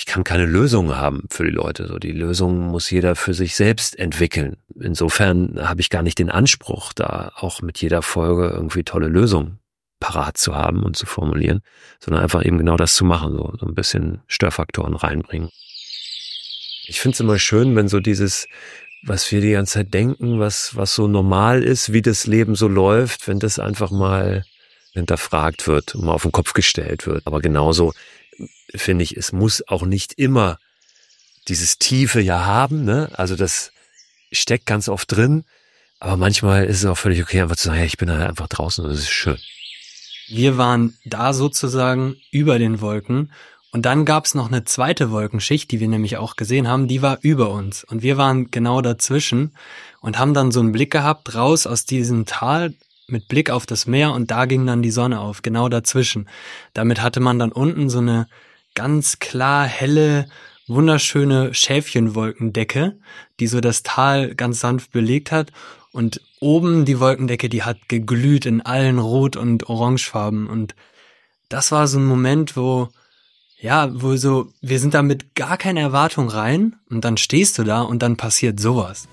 ich kann keine Lösung haben für die Leute. So die Lösung muss jeder für sich selbst entwickeln. Insofern habe ich gar nicht den Anspruch, da auch mit jeder Folge irgendwie tolle Lösungen parat zu haben und zu formulieren, sondern einfach eben genau das zu machen, so, so ein bisschen Störfaktoren reinbringen. Ich finde es immer schön, wenn so dieses, was wir die ganze Zeit denken, was, was so normal ist, wie das Leben so läuft, wenn das einfach mal hinterfragt wird und mal auf den Kopf gestellt wird. Aber genauso finde ich, es muss auch nicht immer dieses Tiefe ja haben, ne? Also das steckt ganz oft drin. Aber manchmal ist es auch völlig okay, einfach zu sagen, ja, ich bin halt einfach draußen und es ist schön. Wir waren da sozusagen über den Wolken und dann gab's noch eine zweite Wolkenschicht, die wir nämlich auch gesehen haben, die war über uns. Und wir waren genau dazwischen und haben dann so einen Blick gehabt, raus aus diesem Tal mit Blick auf das Meer und da ging dann die Sonne auf, genau dazwischen. Damit hatte man dann unten so eine ganz klar helle, wunderschöne Schäfchenwolkendecke, die so das Tal ganz sanft belegt hat. Und oben die Wolkendecke, die hat geglüht in allen Rot- und Orangefarben. Und das war so ein Moment, wo, ja, wo so, wir sind da mit gar keiner Erwartung rein und dann stehst du da und dann passiert sowas.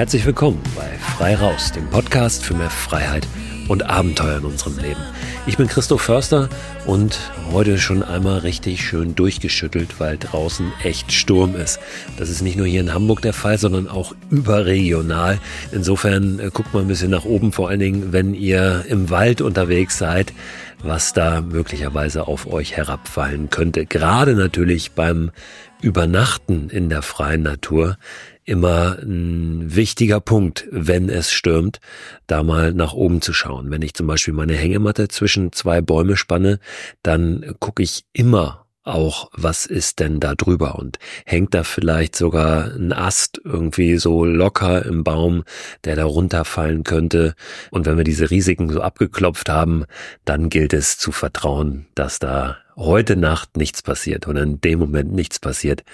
Herzlich willkommen bei Frei Raus, dem Podcast für mehr Freiheit und Abenteuer in unserem Leben. Ich bin Christoph Förster und heute schon einmal richtig schön durchgeschüttelt, weil draußen echt Sturm ist. Das ist nicht nur hier in Hamburg der Fall, sondern auch überregional. Insofern äh, guckt mal ein bisschen nach oben, vor allen Dingen, wenn ihr im Wald unterwegs seid was da möglicherweise auf euch herabfallen könnte. Gerade natürlich beim Übernachten in der freien Natur immer ein wichtiger Punkt, wenn es stürmt, da mal nach oben zu schauen. Wenn ich zum Beispiel meine Hängematte zwischen zwei Bäume spanne, dann gucke ich immer auch, was ist denn da drüber und hängt da vielleicht sogar ein Ast irgendwie so locker im Baum, der da runterfallen könnte. Und wenn wir diese Risiken so abgeklopft haben, dann gilt es zu vertrauen, dass da heute Nacht nichts passiert oder in dem Moment nichts passiert,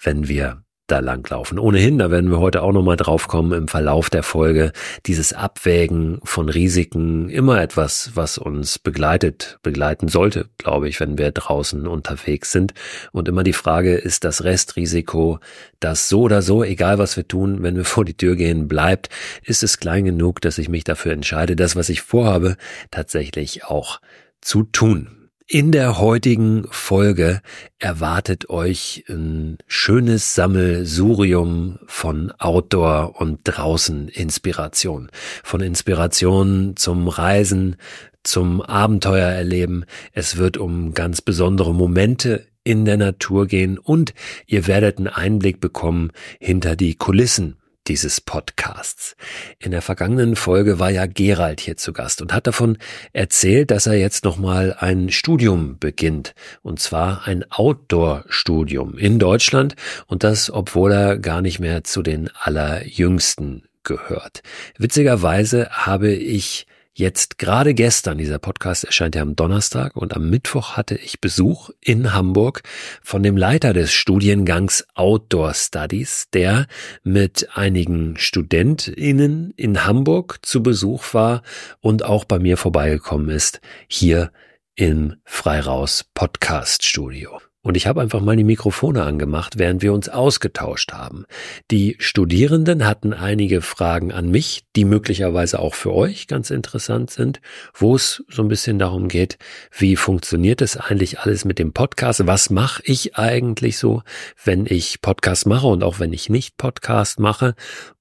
wenn wir da langlaufen. Ohnehin, da werden wir heute auch nochmal drauf kommen im Verlauf der Folge, dieses Abwägen von Risiken, immer etwas, was uns begleitet, begleiten sollte, glaube ich, wenn wir draußen unterwegs sind. Und immer die Frage, ist das Restrisiko, das so oder so, egal was wir tun, wenn wir vor die Tür gehen, bleibt, ist es klein genug, dass ich mich dafür entscheide, das, was ich vorhabe, tatsächlich auch zu tun. In der heutigen Folge erwartet euch ein schönes Sammelsurium von Outdoor und draußen Inspiration. Von Inspiration zum Reisen, zum Abenteuer erleben. Es wird um ganz besondere Momente in der Natur gehen und ihr werdet einen Einblick bekommen hinter die Kulissen dieses Podcasts. In der vergangenen Folge war ja Gerald hier zu Gast und hat davon erzählt, dass er jetzt nochmal ein Studium beginnt. Und zwar ein Outdoor-Studium in Deutschland und das, obwohl er gar nicht mehr zu den allerjüngsten gehört. Witzigerweise habe ich Jetzt gerade gestern, dieser Podcast erscheint ja am Donnerstag und am Mittwoch hatte ich Besuch in Hamburg von dem Leiter des Studiengangs Outdoor Studies, der mit einigen StudentInnen in Hamburg zu Besuch war und auch bei mir vorbeigekommen ist, hier im Freiraus Podcast Studio. Und ich habe einfach mal die Mikrofone angemacht, während wir uns ausgetauscht haben. Die Studierenden hatten einige Fragen an mich, die möglicherweise auch für euch ganz interessant sind, wo es so ein bisschen darum geht, wie funktioniert es eigentlich alles mit dem Podcast? Was mache ich eigentlich so, wenn ich Podcast mache und auch wenn ich nicht Podcast mache?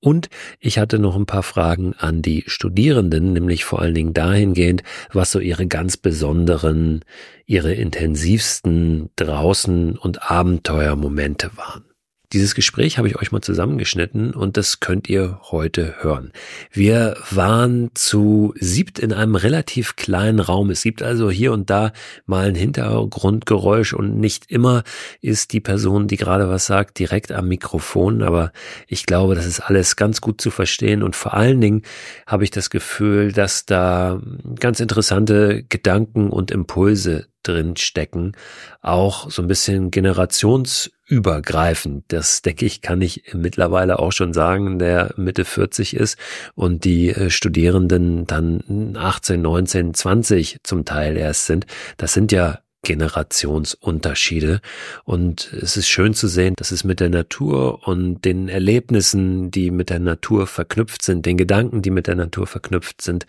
Und ich hatte noch ein paar Fragen an die Studierenden, nämlich vor allen Dingen dahingehend, was so ihre ganz besonderen ihre intensivsten draußen und Abenteuermomente waren. Dieses Gespräch habe ich euch mal zusammengeschnitten und das könnt ihr heute hören. Wir waren zu siebt in einem relativ kleinen Raum. Es gibt also hier und da mal ein Hintergrundgeräusch und nicht immer ist die Person, die gerade was sagt, direkt am Mikrofon. Aber ich glaube, das ist alles ganz gut zu verstehen und vor allen Dingen habe ich das Gefühl, dass da ganz interessante Gedanken und Impulse drin stecken, auch so ein bisschen generationsübergreifend. Das denke ich, kann ich mittlerweile auch schon sagen, der Mitte 40 ist und die äh, Studierenden dann 18, 19, 20 zum Teil erst sind. Das sind ja Generationsunterschiede. Und es ist schön zu sehen, dass es mit der Natur und den Erlebnissen, die mit der Natur verknüpft sind, den Gedanken, die mit der Natur verknüpft sind,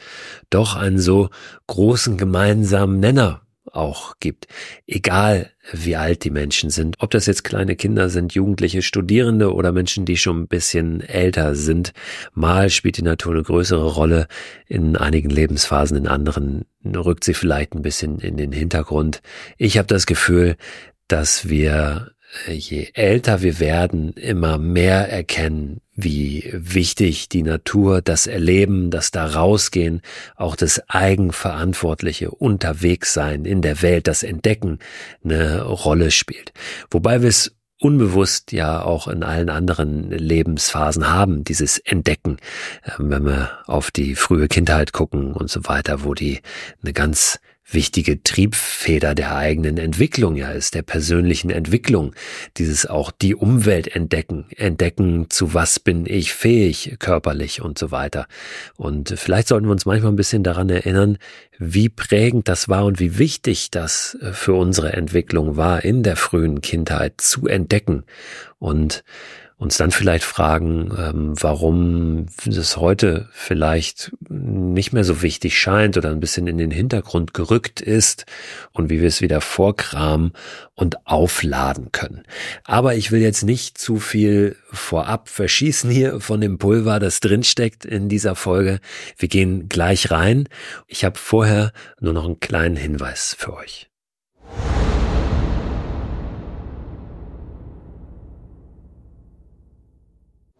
doch einen so großen gemeinsamen Nenner auch gibt. Egal wie alt die Menschen sind, ob das jetzt kleine Kinder sind, Jugendliche, Studierende oder Menschen, die schon ein bisschen älter sind. Mal spielt die Natur eine größere Rolle in einigen Lebensphasen, in anderen rückt sie vielleicht ein bisschen in den Hintergrund. Ich habe das Gefühl, dass wir je älter wir werden, immer mehr erkennen, wie wichtig die Natur, das Erleben, das da rausgehen, auch das eigenverantwortliche Unterwegssein in der Welt, das Entdecken eine Rolle spielt. Wobei wir es unbewusst ja auch in allen anderen Lebensphasen haben, dieses Entdecken, ähm, wenn wir auf die frühe Kindheit gucken und so weiter, wo die eine ganz wichtige Triebfeder der eigenen Entwicklung ja ist, der persönlichen Entwicklung, dieses auch die Umwelt entdecken, entdecken, zu was bin ich fähig, körperlich und so weiter. Und vielleicht sollten wir uns manchmal ein bisschen daran erinnern, wie prägend das war und wie wichtig das für unsere Entwicklung war, in der frühen Kindheit zu entdecken und uns dann vielleicht fragen, ähm, warum es heute vielleicht nicht mehr so wichtig scheint oder ein bisschen in den Hintergrund gerückt ist und wie wir es wieder vorkramen und aufladen können. Aber ich will jetzt nicht zu viel vorab verschießen hier von dem Pulver, das drinsteckt in dieser Folge. Wir gehen gleich rein. Ich habe vorher nur noch einen kleinen Hinweis für euch.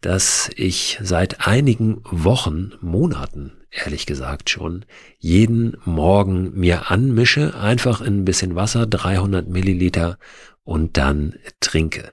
das ich seit einigen Wochen, Monaten ehrlich gesagt schon, jeden Morgen mir anmische, einfach in ein bisschen Wasser, 300 Milliliter und dann trinke.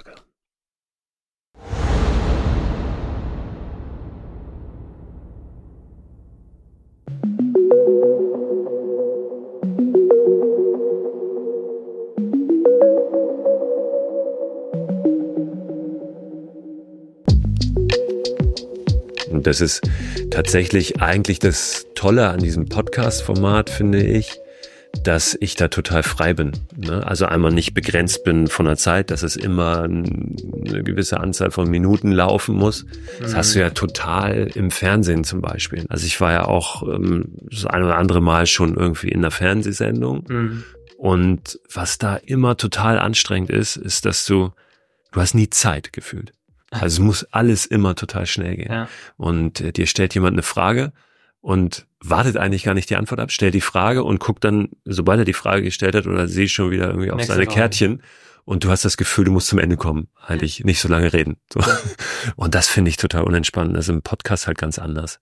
Das ist tatsächlich eigentlich das Tolle an diesem Podcast-Format, finde ich, dass ich da total frei bin. Ne? Also einmal nicht begrenzt bin von der Zeit, dass es immer eine gewisse Anzahl von Minuten laufen muss. Das hast du ja total im Fernsehen zum Beispiel. Also ich war ja auch ähm, das ein oder andere Mal schon irgendwie in einer Fernsehsendung. Mhm. Und was da immer total anstrengend ist, ist, dass du, du hast nie Zeit gefühlt. Also es muss alles immer total schnell gehen. Ja. Und äh, dir stellt jemand eine Frage und wartet eigentlich gar nicht die Antwort ab, stellt die Frage und guckt dann, sobald er die Frage gestellt hat oder sie schon wieder irgendwie auf Nächste seine Frage. Kärtchen und du hast das Gefühl, du musst zum Ende kommen, eigentlich nicht so lange reden. So. Und das finde ich total unentspannt. Das ist im Podcast halt ganz anders.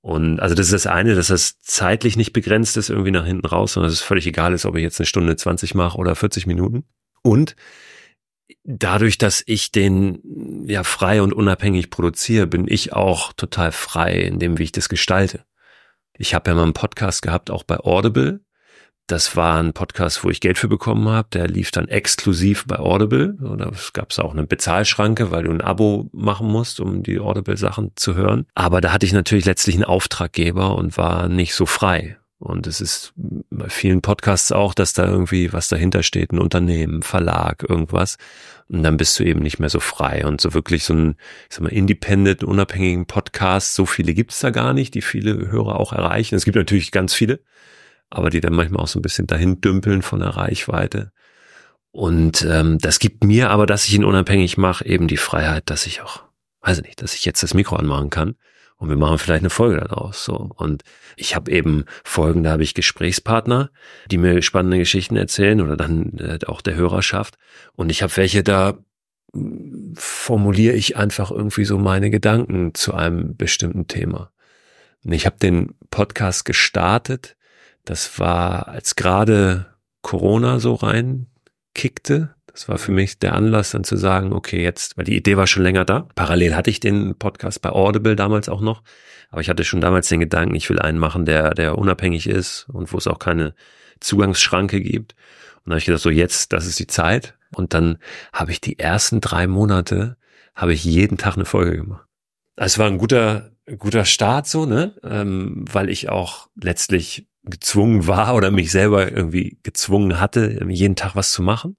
Und also das ist das eine, dass das zeitlich nicht begrenzt ist, irgendwie nach hinten raus, sondern dass es völlig egal ist, ob ich jetzt eine Stunde 20 mache oder 40 Minuten. Und dadurch, dass ich den ja frei und unabhängig produziere, bin ich auch total frei in dem, wie ich das gestalte. Ich habe ja mal einen Podcast gehabt, auch bei Audible. Das war ein Podcast, wo ich Geld für bekommen habe. Der lief dann exklusiv bei Audible. Es gab auch eine Bezahlschranke, weil du ein Abo machen musst, um die Audible-Sachen zu hören. Aber da hatte ich natürlich letztlich einen Auftraggeber und war nicht so frei. Und es ist bei vielen Podcasts auch, dass da irgendwie was dahinter steht, ein Unternehmen, Verlag, irgendwas. Und dann bist du eben nicht mehr so frei. Und so wirklich so ein, ich sag mal, independent, unabhängigen Podcast, so viele gibt's da gar nicht, die viele Hörer auch erreichen. Es gibt natürlich ganz viele, aber die dann manchmal auch so ein bisschen dahin dümpeln von der Reichweite. Und ähm, das gibt mir aber, dass ich ihn unabhängig mache, eben die Freiheit, dass ich auch, weiß ich nicht, dass ich jetzt das Mikro anmachen kann und wir machen vielleicht eine Folge daraus. So. Und ich habe eben Folgen, da habe ich Gesprächspartner, die mir spannende Geschichten erzählen oder dann äh, auch der Hörerschaft. Und ich habe welche, da mm, formuliere ich einfach irgendwie so meine Gedanken zu einem bestimmten Thema. Und ich habe den Podcast gestartet. Das war, als gerade Corona so reinkickte. Das war für mich der Anlass, dann zu sagen, okay, jetzt, weil die Idee war schon länger da. Parallel hatte ich den Podcast bei Audible damals auch noch. Aber ich hatte schon damals den Gedanken, ich will einen machen, der, der unabhängig ist und wo es auch keine Zugangsschranke gibt. Und dann habe ich gedacht, so jetzt, das ist die Zeit. Und dann habe ich die ersten drei Monate, habe ich jeden Tag eine Folge gemacht. Also es war ein guter, guter Start so, ne? Ähm, weil ich auch letztlich gezwungen war oder mich selber irgendwie gezwungen hatte, jeden Tag was zu machen.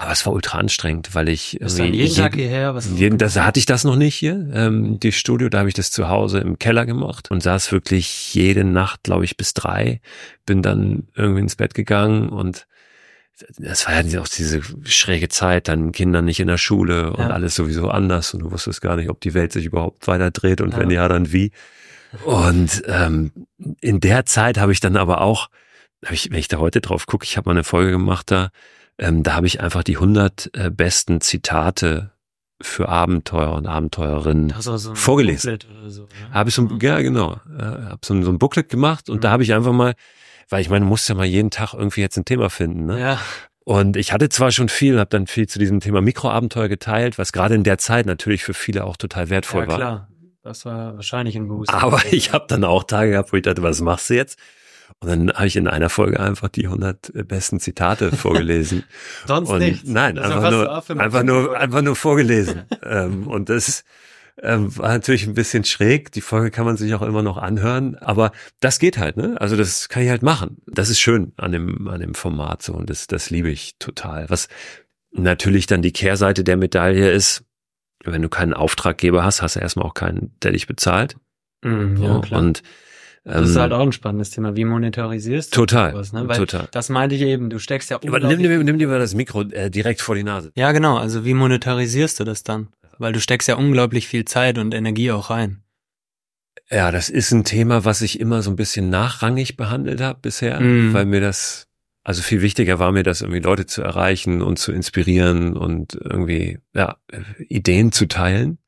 Aber es war ultra anstrengend, weil ich Bist dann jeden Tag hierher? Was jeden, das hatte ich das noch nicht hier. Ähm, die Studio, da habe ich das zu Hause im Keller gemacht und saß wirklich jede Nacht, glaube ich, bis drei. Bin dann irgendwie ins Bett gegangen und das war ja auch diese schräge Zeit, dann Kinder nicht in der Schule und Ja. alles sowieso anders und du wusstest gar nicht, ob die Welt sich überhaupt weiter dreht und Ja. wenn ja, dann wie. Und ähm, in der Zeit habe ich dann aber auch, hab ich, wenn ich da heute drauf gucke, ich habe mal eine Folge gemacht da, ähm, da habe ich einfach die 100 äh, besten Zitate für Abenteuer und Abenteuerinnen so vorgelesen. So, ne? habe ich so, ein- ja genau, äh, habe so, ein- so ein Booklet gemacht und Mhm. da habe ich einfach mal, weil ich meine, du musst ja mal jeden Tag irgendwie jetzt ein Thema finden, ne? Ja, Und ich hatte zwar schon viel, habe dann viel zu diesem Thema Mikroabenteuer geteilt, was gerade in der Zeit natürlich für viele auch total wertvoll ja war. klar. Das war wahrscheinlich ein Boost. Aber ich habe dann auch Tage gehabt, wo ich dachte, was machst du jetzt? Und dann habe ich in einer Folge einfach die 100 besten Zitate vorgelesen. Sonst und nichts. nein, Das einfach nur, einfach nur, einfach nur vorgelesen. ähm, und das ähm, war natürlich ein bisschen schräg. Die Folge kann man sich auch immer noch anhören, aber das geht halt, ne? Also das kann ich halt machen. Das ist schön an dem, an dem Format so und das, das liebe ich total. Was natürlich dann die Kehrseite der Medaille ist, wenn du keinen Auftraggeber hast, hast du erstmal auch keinen, der dich bezahlt. Mhm, ja, klar. Und das ist ähm, halt auch ein spannendes Thema. Wie monetarisierst du total, sowas, ne? Weil total. das meinte ich eben. Du steckst ja Aber nimm, unglaublich nimm, nimm dir mal das Mikro äh, direkt vor die Nase. Ja, genau. Also wie monetarisierst du das dann? Weil du steckst ja unglaublich viel Zeit und Energie auch rein. Ja, das ist ein Thema, was ich immer so ein bisschen nachrangig behandelt habe bisher, Mhm. weil mir das, also viel wichtiger war mir das irgendwie Leute zu erreichen und zu inspirieren und irgendwie, ja, Ideen zu teilen.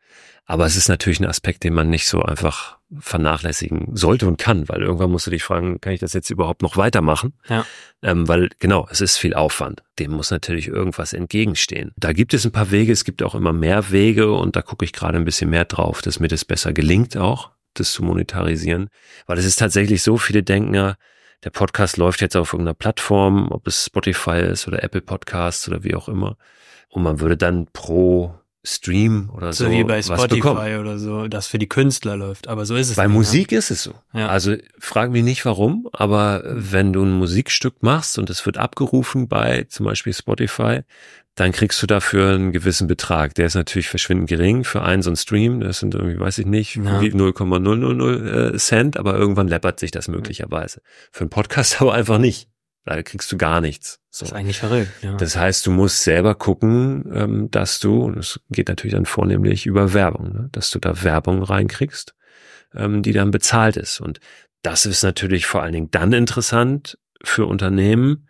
Aber es ist natürlich ein Aspekt, den man nicht so einfach vernachlässigen sollte und kann, weil irgendwann musst du dich fragen, kann ich das jetzt überhaupt noch weitermachen? Ja. Ähm, weil genau, es ist viel Aufwand. Dem muss natürlich irgendwas entgegenstehen. Da gibt es ein paar Wege, es gibt auch immer mehr Wege und da gucke ich gerade ein bisschen mehr drauf, dass mir das besser gelingt auch, das zu monetarisieren. Weil es ist tatsächlich so, viele denken ja, der Podcast läuft jetzt auf irgendeiner Plattform, ob es Spotify ist oder Apple Podcasts oder wie auch immer. Und man würde dann pro Stream oder so, so wie bei Spotify oder so, das für die Künstler läuft. Aber so ist es. Bei nicht, Musik ist es so. Ja. Also frag mich nicht warum, aber wenn du ein Musikstück machst und es wird abgerufen bei zum Beispiel Spotify, dann kriegst du dafür einen gewissen Betrag. Der ist natürlich verschwindend gering für einen so ein Stream. Das sind irgendwie, weiß ich nicht, Ja. wie 0,000 äh, Cent, aber irgendwann läppert sich das möglicherweise. Für einen Podcast aber einfach nicht. Da kriegst du gar nichts. So. Das ist eigentlich verrückt. Ja. Das heißt, du musst selber gucken, ähm, dass du, und es geht natürlich dann vornehmlich über Werbung, ne, dass du da Werbung reinkriegst, ähm, die dann bezahlt ist. Und das ist natürlich vor allen Dingen dann interessant für Unternehmen,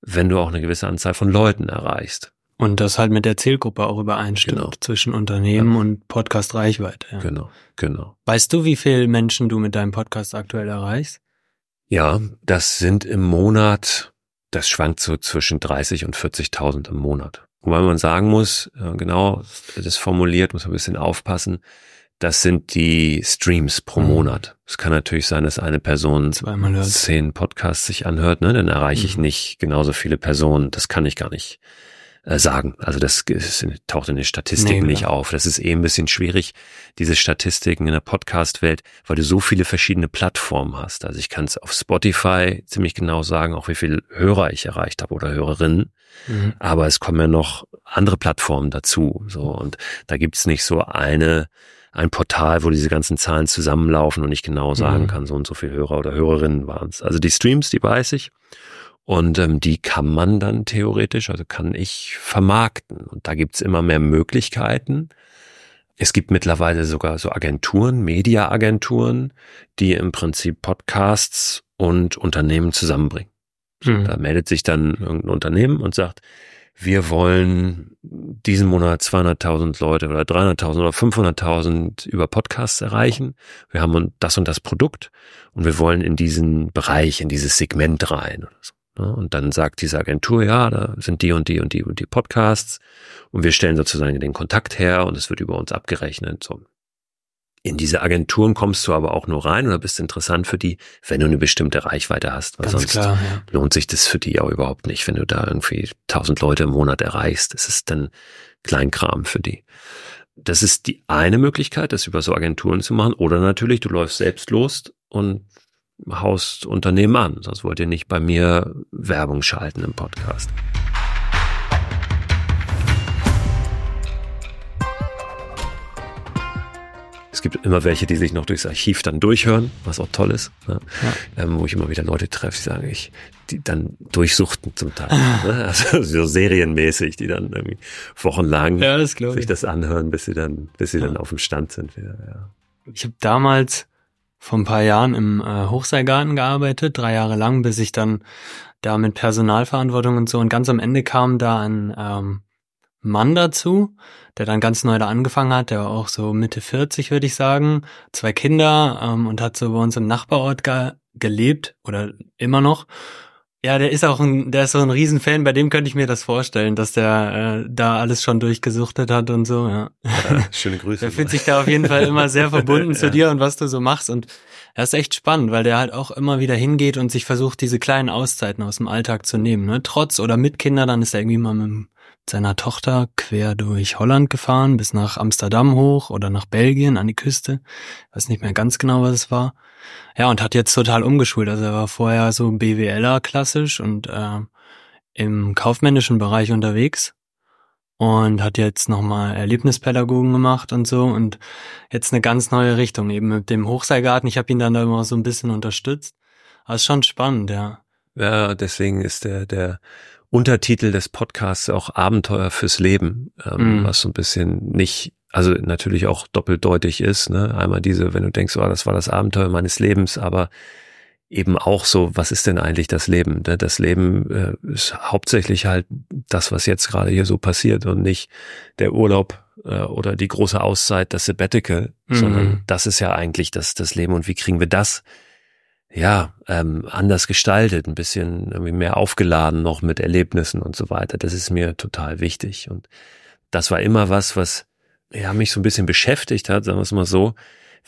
wenn du auch eine gewisse Anzahl von Leuten erreichst. Und das halt mit der Zielgruppe auch übereinstimmt Genau. zwischen Unternehmen und Podcast-Reichweite. Ja. Genau, genau. Weißt du, wie viele Menschen du mit deinem Podcast aktuell erreichst? Ja, das sind im Monat, das schwankt so zwischen 30 und 40.000 im Monat. Wobei man sagen muss, äh, genau, das formuliert, muss man ein bisschen aufpassen, das sind die Streams pro Mhm. Monat. Es kann natürlich sein, dass eine Person zehn Podcasts sich anhört, ne? dann erreiche ich Mhm. nicht genauso viele Personen. Das kann ich gar nicht äh, sagen. Also das ist, taucht in den Statistiken Nee, nicht klar. auf. Das ist eh ein bisschen schwierig, diese Statistiken in der Podcast-Welt, weil du so viele verschiedene Plattformen hast. Also ich kann es auf Spotify ziemlich genau sagen, auch wie viele Hörer ich erreicht habe oder Hörerinnen. Mhm. Aber es kommen ja noch andere Plattformen dazu. So und da gibt's nicht so eine ein Portal, wo diese ganzen Zahlen zusammenlaufen und ich genau sagen Mhm. kann, so und so viele Hörer oder Hörerinnen waren es. Also die Streams, die weiß ich. Und ähm, die kann man dann theoretisch, also kann ich vermarkten. Und da gibt's immer mehr Möglichkeiten. Es gibt mittlerweile sogar so Agenturen, Media-Agenturen, die im Prinzip Podcasts und Unternehmen zusammenbringen. Mhm. Da meldet sich dann irgendein Unternehmen und sagt, wir wollen diesen Monat 200.000 Leute oder 300.000 oder 500.000 über Podcasts erreichen. Wir haben das und das Produkt und wir wollen in diesen Bereich, in dieses Segment rein. Oder so. Ne? Und dann sagt diese Agentur, ja, da sind die und die und die und die Podcasts und wir stellen sozusagen den Kontakt her und es wird über uns abgerechnet. So. In diese Agenturen kommst du aber auch nur rein oder bist interessant für die, wenn du eine bestimmte Reichweite hast. Weil Ganz sonst klar, ja. lohnt sich das für die auch überhaupt nicht, wenn du da irgendwie tausend Leute im Monat erreichst. Das ist dann Kleinkram für die. Das ist die eine Möglichkeit, das über so Agenturen zu machen. Oder natürlich, du läufst selbst los und haust Unternehmen an. Sonst wollt ihr nicht bei mir Werbung schalten im Podcast. Es gibt immer welche, die sich noch durchs Archiv dann durchhören, was auch toll ist, ne? ähm, wo ich immer wieder Leute treffe, die sagen, ich, die dann durchsuchten zum Teil, ne? also so serienmäßig, die dann irgendwie wochenlang Ja, das sich ich. das anhören, bis sie dann, bis sie Ja. dann auf dem Stand sind wieder. Ja. Ich habe damals vor ein paar Jahren im äh, Hochseilgarten gearbeitet, drei Jahre lang, bis ich dann da mit Personalverantwortung und so. Und ganz am Ende kam da ein ähm, Mann dazu, der dann ganz neu da angefangen hat, der war auch so Mitte 40, würde ich sagen, zwei Kinder ähm, und hat so bei uns im Nachbarort ge gelebt oder immer noch. Ja, der ist auch ein, der ist so ein Riesenfan, bei dem könnte ich mir das vorstellen, dass der äh, da alles schon durchgesuchtet hat und so, ja. Ja, schöne Grüße. Der fühlt sich da auf jeden Fall immer sehr verbunden zu Ja. dir und was du so machst. Und das ist echt spannend, weil der halt auch immer wieder hingeht und sich versucht, diese kleinen Auszeiten aus dem Alltag zu nehmen. Ne? Trotz oder mit Kindern, dann ist er irgendwie mal mit seiner Tochter quer durch Holland gefahren, bis nach Amsterdam hoch oder nach Belgien an die Küste. Weiß nicht mehr ganz genau, was es war. Ja, und hat jetzt total umgeschult. Also er war vorher so BWLer klassisch und äh, im kaufmännischen Bereich unterwegs und hat jetzt nochmal Erlebnispädagogen gemacht und so und jetzt eine ganz neue Richtung eben mit dem Hochseilgarten. Ich habe ihn dann da immer so ein bisschen unterstützt. Aber ist schon spannend, ja. Ja, deswegen ist der, der Untertitel des Podcasts auch Abenteuer fürs Leben, ähm, Mhm. was so ein bisschen nicht, also natürlich auch doppeldeutig ist. Ne? Einmal diese, wenn du denkst, oh, das war das Abenteuer meines Lebens, aber eben auch so, was ist denn eigentlich das Leben? Ne? Das Leben äh, ist hauptsächlich halt das, was jetzt gerade hier so passiert und nicht der Urlaub äh, oder die große Auszeit, das Sabbatical, Mhm. sondern das ist ja eigentlich das, das Leben und wie kriegen wir das ja, ähm, anders gestaltet, ein bisschen irgendwie mehr aufgeladen noch mit Erlebnissen und so weiter. Das ist mir total wichtig. Und das war immer was, was ja, mich so ein bisschen beschäftigt hat, sagen wir es mal so,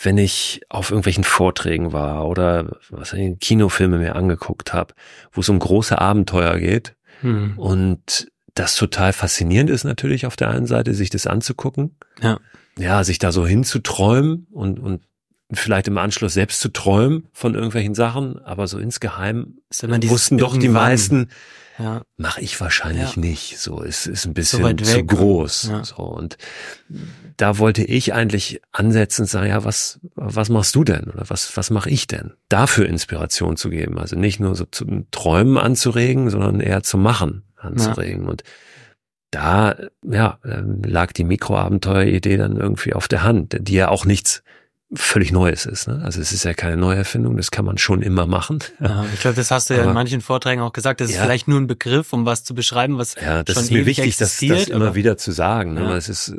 wenn ich auf irgendwelchen Vorträgen war oder was ich Kinofilme mir angeguckt habe, wo es um große Abenteuer geht Hm. und das total faszinierend ist natürlich auf der einen Seite, sich das anzugucken. Ja. Ja, sich da so hinzuträumen und, und vielleicht im Anschluss selbst zu träumen von irgendwelchen Sachen, aber so insgeheim wussten doch die meisten, ja. mache ich wahrscheinlich ja. nicht. So, es ist ein bisschen so zu groß. Ja. So und da wollte ich eigentlich ansetzen und sagen, ja, was was machst du denn oder was was mache ich denn? Dafür Inspiration zu geben, also nicht nur so zum Träumen anzuregen, sondern eher zum Machen anzuregen und da ja ähm, lag die Mikroabenteuer-Idee dann irgendwie auf der Hand, die ja auch nichts völlig Neues ist. Ne? Also es ist ja keine Neuerfindung, das kann man schon immer machen. Ja, ich glaube, das hast du ja in manchen Vorträgen auch gesagt. Das ja, ist vielleicht nur ein Begriff, um was zu beschreiben, was ja, das schon ist mir wichtig, das, das immer wieder zu sagen. Ne? Ja. Es ist,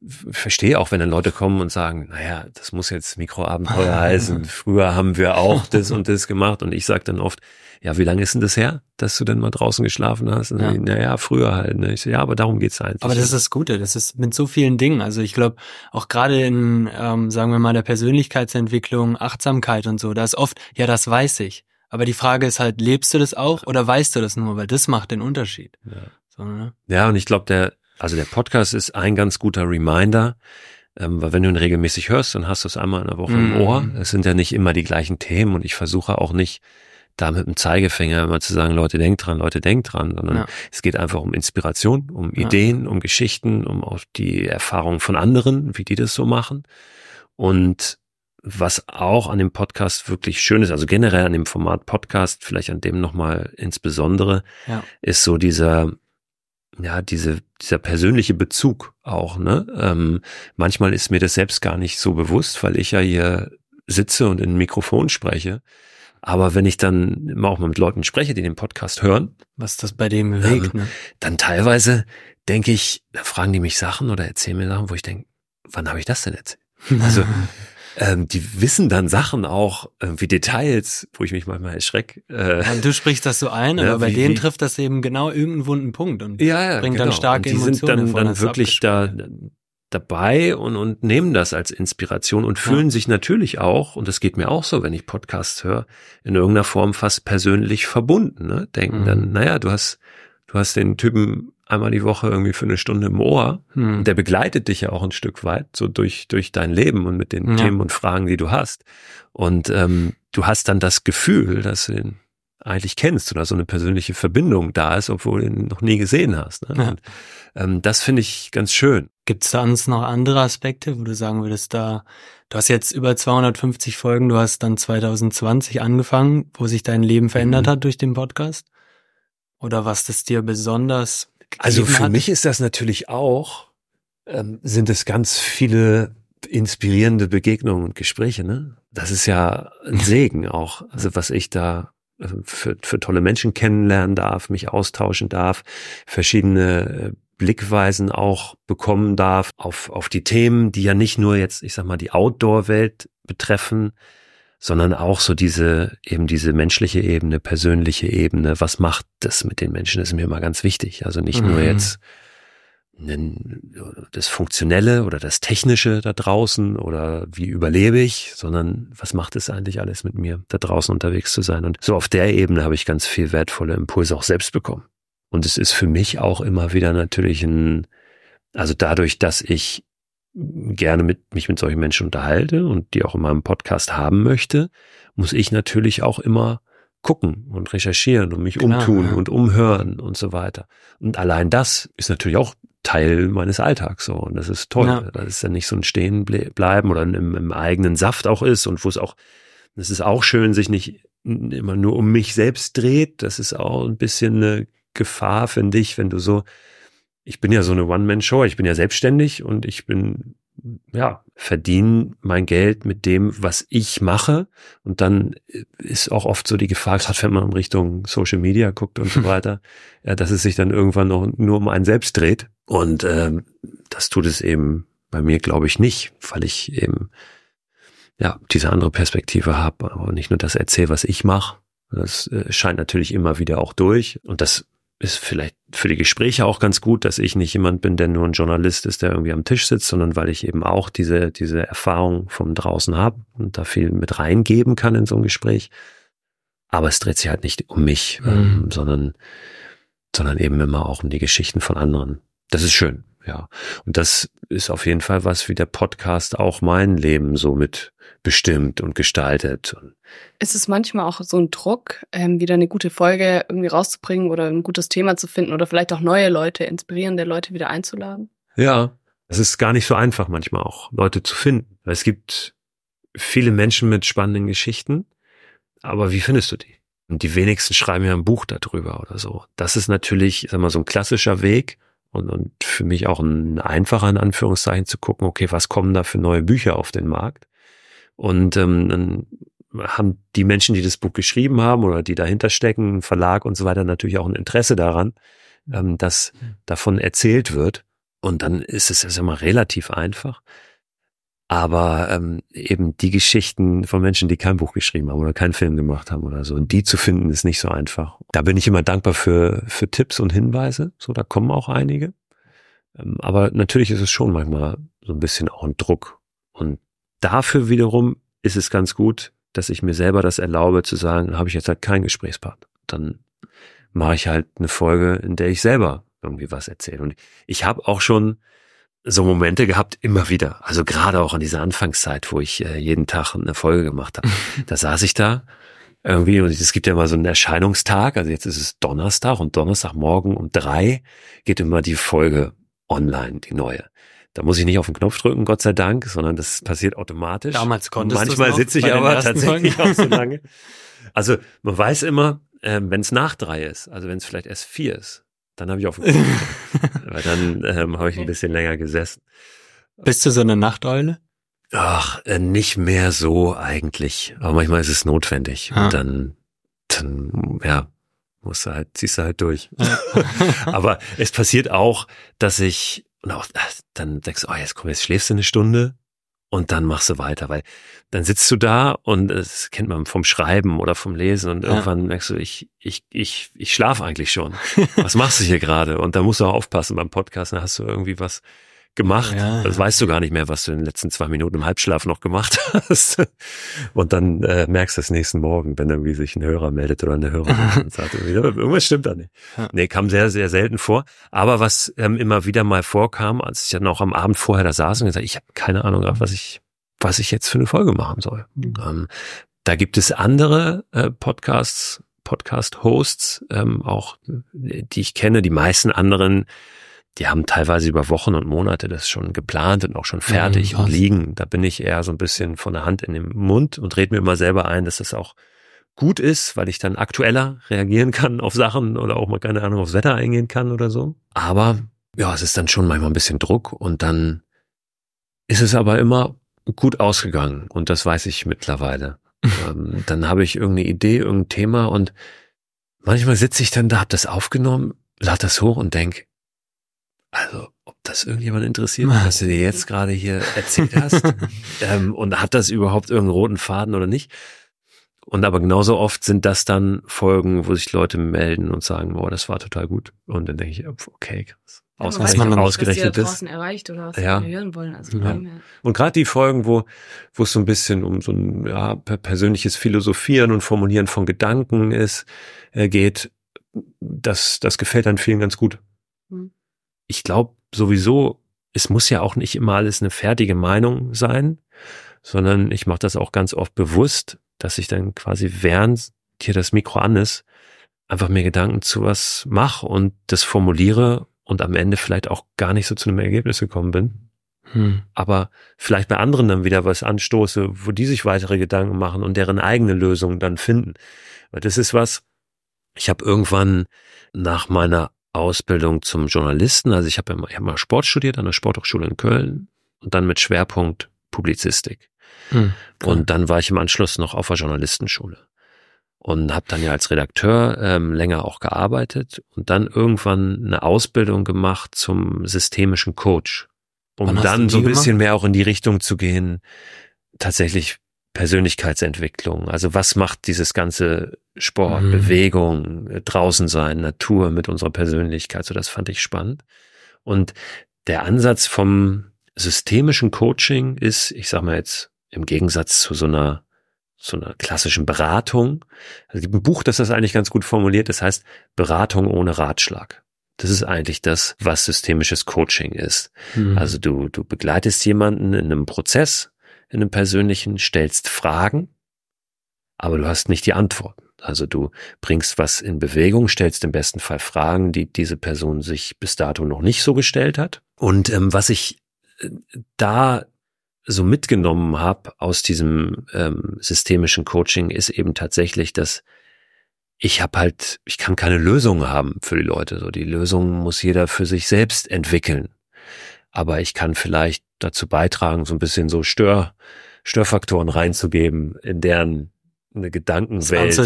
ich verstehe auch, wenn dann Leute kommen und sagen, naja, das muss jetzt Mikroabenteuer heißen. Früher haben wir auch das und das gemacht und ich sage dann oft, ja, wie lange ist denn das her, dass du denn mal draußen geschlafen hast? Ja. Naja, früher halt. Ne? Ich so, ja, aber darum geht's eigentlich. Aber das ist das Gute, das ist mit so vielen Dingen. Also ich glaube, auch gerade in, ähm, sagen wir mal, der Persönlichkeitsentwicklung, Achtsamkeit und so, da ist oft, ja, das weiß ich. Aber die Frage ist halt, lebst du das auch oder weißt du das nur? Weil das macht den Unterschied. Ja, so, ne? ja und ich glaube, der, also der Podcast ist ein ganz guter Reminder, ähm, weil wenn du ihn regelmäßig hörst, dann hast du es einmal in der Woche mm. im Ohr. Es sind ja nicht immer die gleichen Themen und ich versuche auch nicht da mit dem Zeigefinger immer zu sagen, Leute, denkt dran, Leute, denkt dran, sondern ja. es geht einfach um Inspiration, um ja. Ideen, um Geschichten, um auch die Erfahrung von anderen, wie die das so machen. Und was auch an dem Podcast wirklich schön ist, also generell an dem Format Podcast, vielleicht an dem nochmal insbesondere, ja. ist so dieser, ja, diese, dieser persönliche Bezug auch, ne? Ähm, manchmal ist mir das selbst gar nicht so bewusst, weil ich ja hier sitze und in ein Mikrofon spreche. Aber wenn ich dann immer auch mal mit Leuten spreche, die den Podcast hören, was das bei dem bewegt, ähm, ne? dann teilweise denke ich, da fragen die mich Sachen oder erzählen mir Sachen, wo ich denke, wann habe ich das denn erzählt? Also ähm, die wissen dann Sachen auch, äh, wie Details, wo ich mich manchmal erschreck. Äh, ja, du sprichst das so ein, aber ja, bei wie, denen trifft das eben genau irgendeinen wunden Punkt und ja, ja, bringt genau. dann starke und die Emotionen. sind dann, dann wirklich da dabei und, und nehmen das als Inspiration und fühlen ja. sich natürlich auch, und das geht mir auch so, wenn ich Podcasts höre, in irgendeiner Form fast persönlich verbunden. Ne? Denken mhm. dann, naja, du hast, du hast den Typen einmal die Woche irgendwie für eine Stunde im Ohr. Mhm. Der begleitet dich ja auch ein Stück weit, so durch, durch dein Leben und mit den ja. Themen und Fragen, die du hast. Und ähm, du hast dann das Gefühl, dass du ihn eigentlich kennst oder so eine persönliche Verbindung da ist, obwohl du ihn noch nie gesehen hast. Ne? Ja. Und, ähm, das finde ich ganz schön. Gibt es da uns noch andere Aspekte, wo du sagen würdest, da, du hast jetzt über 250 Folgen, du hast dann 2020 angefangen, wo sich dein Leben verändert mhm. hat durch den Podcast? Oder was das dir besonders Also für hat? mich ist das natürlich auch, ähm, sind es ganz viele inspirierende Begegnungen und Gespräche, ne? Das ist ja ein Segen auch, also was ich da für, für tolle Menschen kennenlernen darf, mich austauschen darf, verschiedene äh, Blickweisen auch bekommen darf auf, auf die Themen, die ja nicht nur jetzt, ich sag mal, die Outdoor-Welt betreffen, sondern auch so diese, eben diese menschliche Ebene, persönliche Ebene. Was macht das mit den Menschen? Das ist mir immer ganz wichtig. Also nicht mhm. nur jetzt das Funktionelle oder das Technische da draußen oder wie überlebe ich, sondern was macht es eigentlich alles mit mir, da draußen unterwegs zu sein? Und so auf der Ebene habe ich ganz viel wertvolle Impulse auch selbst bekommen. Und es ist für mich auch immer wieder natürlich ein, also dadurch, dass ich gerne mit, mich mit solchen Menschen unterhalte und die auch in meinem Podcast haben möchte, muss ich natürlich auch immer gucken und recherchieren und mich Klar, umtun ja. und umhören und so weiter. Und allein das ist natürlich auch Teil meines Alltags so. Und das ist toll. Ja. Das ist ja nicht so ein Stehenbleiben oder im, im eigenen Saft auch ist und wo es auch, es ist auch schön, sich nicht immer nur um mich selbst dreht. Das ist auch ein bisschen eine Gefahr, finde ich, wenn du so, ich bin ja so eine One-Man-Show, ich bin ja selbstständig und ich bin, ja, verdiene mein Geld mit dem, was ich mache. Und dann ist auch oft so die Gefahr, gerade wenn man in Richtung Social Media guckt und so weiter, ja, dass es sich dann irgendwann noch nur um einen selbst dreht. Und ähm, das tut es eben bei mir, glaube ich, nicht, weil ich eben ja diese andere Perspektive habe und nicht nur das erzähle, was ich mache. Das äh, scheint natürlich immer wieder auch durch. Und das ist vielleicht für die Gespräche auch ganz gut, dass ich nicht jemand bin, der nur ein Journalist ist, der irgendwie am Tisch sitzt, sondern weil ich eben auch diese, diese Erfahrung von draußen habe und da viel mit reingeben kann in so ein Gespräch. Aber es dreht sich halt nicht um mich, mhm. ähm, sondern sondern eben immer auch um die Geschichten von anderen. Das ist schön, ja. Und das ist auf jeden Fall was, wie der Podcast auch mein Leben so mit bestimmt und gestaltet. Ist es manchmal auch so ein Druck, ähm, wieder eine gute Folge irgendwie rauszubringen oder ein gutes Thema zu finden oder vielleicht auch neue Leute, inspirierende Leute wieder einzuladen? Ja, es ist gar nicht so einfach manchmal auch, Leute zu finden. Es gibt viele Menschen mit spannenden Geschichten, aber wie findest du die? Und die wenigsten schreiben ja ein Buch darüber oder so. Das ist natürlich, sag mal, so ein klassischer Weg und, und für mich auch ein einfacher, in Anführungszeichen, zu gucken, okay, was kommen da für neue Bücher auf den Markt? Und ähm, dann haben die Menschen, die das Buch geschrieben haben oder die dahinter stecken, Verlag und so weiter, natürlich auch ein Interesse daran, ähm, dass davon erzählt wird. Und dann ist es ja immer relativ einfach. Aber ähm, eben die Geschichten von Menschen, die kein Buch geschrieben haben oder keinen Film gemacht haben oder so, die zu finden, ist nicht so einfach. Da bin ich immer dankbar für, für Tipps und Hinweise. So, da kommen auch einige. Ähm, aber natürlich ist es schon manchmal so ein bisschen auch ein Druck. Und dafür wiederum ist es ganz gut, dass ich mir selber das erlaube zu sagen, habe ich jetzt halt keinen Gesprächspartner. Dann mache ich halt eine Folge, in der ich selber irgendwie was erzähle. Und ich habe auch schon so Momente gehabt, immer wieder. Also gerade auch an dieser Anfangszeit, wo ich äh, jeden Tag eine Folge gemacht habe. da saß ich da irgendwie und es gibt ja immer so einen Erscheinungstag. Also jetzt ist es Donnerstag und Donnerstagmorgen um drei geht immer die Folge online, die neue. Da muss ich nicht auf den Knopf drücken, Gott sei Dank, sondern das passiert automatisch. Damals konntest du Manchmal sitze ich aber tatsächlich auch so lange. Also man weiß immer, äh, wenn es nach drei ist, also wenn es vielleicht erst vier ist, dann habe ich auf Weil dann ähm, habe ich ein bisschen länger gesessen. Bist du so eine Nachteule? Ach, äh, nicht mehr so eigentlich. Aber manchmal ist es notwendig. Ah. Und dann, dann, ja, musst du halt, ziehst du halt durch. Aber es passiert auch, dass ich, und auch, dann denkst du, oh, jetzt komm, jetzt schläfst du eine Stunde und dann machst du weiter, weil dann sitzt du da und das kennt man vom Schreiben oder vom Lesen und irgendwann merkst du, ich, ich, ich, ich schlafe eigentlich schon. Was machst du hier gerade? Und da musst du auch aufpassen beim Podcast, da hast du irgendwie was gemacht. Ja. Das weißt du gar nicht mehr, was du in den letzten zwei Minuten im Halbschlaf noch gemacht hast. Und dann äh, merkst du es nächsten Morgen, wenn irgendwie sich ein Hörer meldet oder eine Hörerin und sagt, irgendwas stimmt da nicht. Ja. Nee, kam sehr, sehr selten vor. Aber was ähm, immer wieder mal vorkam, als ich dann auch am Abend vorher da saß und gesagt, ich habe keine Ahnung, was ich, was ich jetzt für eine Folge machen soll. Mhm. Ähm, da gibt es andere äh, Podcasts, Podcast-Hosts, ähm, auch die ich kenne. Die meisten anderen die haben teilweise über Wochen und Monate das schon geplant und auch schon fertig mhm, und liegen. Da bin ich eher so ein bisschen von der Hand in den Mund und rede mir immer selber ein, dass das auch gut ist, weil ich dann aktueller reagieren kann auf Sachen oder auch mal keine Ahnung aufs Wetter eingehen kann oder so. Aber ja, es ist dann schon manchmal ein bisschen Druck und dann ist es aber immer gut ausgegangen und das weiß ich mittlerweile. ähm, dann habe ich irgendeine Idee, irgendein Thema und manchmal sitze ich dann da, hab das aufgenommen, lade das hoch und denk, also, ob das irgendjemand interessiert, was du dir jetzt gerade hier erzählt hast, ähm, und hat das überhaupt irgendeinen roten Faden oder nicht? Und aber genauso oft sind das dann Folgen, wo sich Leute melden und sagen, boah, das war total gut. Und dann denke ich, okay, krass. Ja, ausgerechnet, man ausgerechnet was ist. erreicht oder was ja. hören wollen. Also ja. Und gerade die Folgen, wo wo es so ein bisschen um so ein ja, persönliches Philosophieren und Formulieren von Gedanken ist, äh, geht, das das gefällt dann vielen ganz gut. Ich glaube sowieso, es muss ja auch nicht immer alles eine fertige Meinung sein, sondern ich mache das auch ganz oft bewusst, dass ich dann quasi während hier das Mikro an ist, einfach mir Gedanken zu was mache und das formuliere und am Ende vielleicht auch gar nicht so zu einem Ergebnis gekommen bin. Hm. Aber vielleicht bei anderen dann wieder was anstoße, wo die sich weitere Gedanken machen und deren eigene Lösung dann finden. Weil das ist was, ich habe irgendwann nach meiner Ausbildung zum Journalisten. Also ich habe hab mal Sport studiert an der Sporthochschule in Köln und dann mit Schwerpunkt Publizistik. Hm, und dann war ich im Anschluss noch auf der Journalistenschule und habe dann ja als Redakteur ähm, länger auch gearbeitet und dann irgendwann eine Ausbildung gemacht zum systemischen Coach, um dann so ein bisschen mehr auch in die Richtung zu gehen, tatsächlich Persönlichkeitsentwicklung. Also was macht dieses ganze Sport, mhm. Bewegung, draußen sein, Natur mit unserer Persönlichkeit? So, das fand ich spannend. Und der Ansatz vom systemischen Coaching ist, ich sag mal jetzt, im Gegensatz zu so einer so einer klassischen Beratung. Also es gibt ein Buch, das das eigentlich ganz gut formuliert. Das heißt Beratung ohne Ratschlag. Das ist eigentlich das, was systemisches Coaching ist. Mhm. Also du, du begleitest jemanden in einem Prozess, in einem persönlichen, stellst Fragen, aber du hast nicht die Antworten. Also du bringst was in Bewegung, stellst im besten Fall Fragen, die diese Person sich bis dato noch nicht so gestellt hat. Und ähm, was ich äh, da so mitgenommen habe aus diesem ähm, systemischen Coaching, ist eben tatsächlich, dass ich habe halt, ich kann keine Lösung haben für die Leute. So die Lösung muss jeder für sich selbst entwickeln. Aber ich kann vielleicht dazu beitragen, so ein bisschen so Stör, Störfaktoren reinzugeben, in deren eine Gedankenwelt,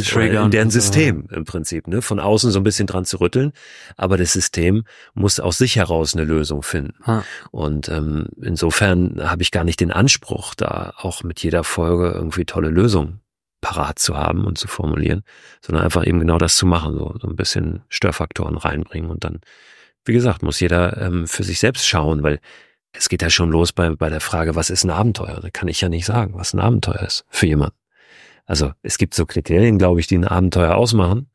in deren System im Prinzip, ne, von außen so ein bisschen dran zu rütteln, aber das System muss aus sich heraus eine Lösung finden. Ha. Und ähm, insofern habe ich gar nicht den Anspruch, da auch mit jeder Folge irgendwie tolle Lösungen parat zu haben und zu formulieren, sondern einfach eben genau das zu machen, so, so ein bisschen Störfaktoren reinbringen und dann, wie gesagt, muss jeder ähm, für sich selbst schauen, weil es geht ja schon los bei, bei der Frage, was ist ein Abenteuer? Da kann ich ja nicht sagen, was ein Abenteuer ist für jemanden. Also es gibt so Kriterien, glaube ich, die ein Abenteuer ausmachen.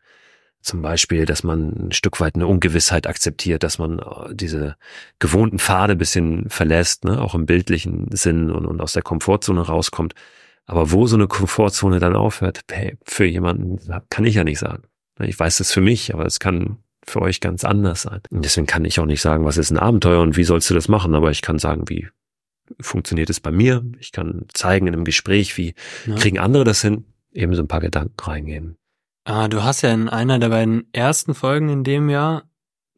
Zum Beispiel, dass man ein Stück weit eine Ungewissheit akzeptiert, dass man äh, diese gewohnten Pfade bisschen verlässt, ne? auch im bildlichen Sinn und, und aus der Komfortzone rauskommt. Aber wo so eine Komfortzone dann aufhört, hey, für jemanden kann ich ja nicht sagen. Ich weiß das für mich, aber es kann für euch ganz anders sein. Und deswegen kann ich auch nicht sagen, was ist ein Abenteuer und wie sollst du das machen, aber ich kann sagen, wie funktioniert es bei mir. Ich kann zeigen in einem Gespräch, wie ja. kriegen andere das hin, eben so ein paar Gedanken reingeben. Ah, du hast ja in einer der beiden ersten Folgen in dem Jahr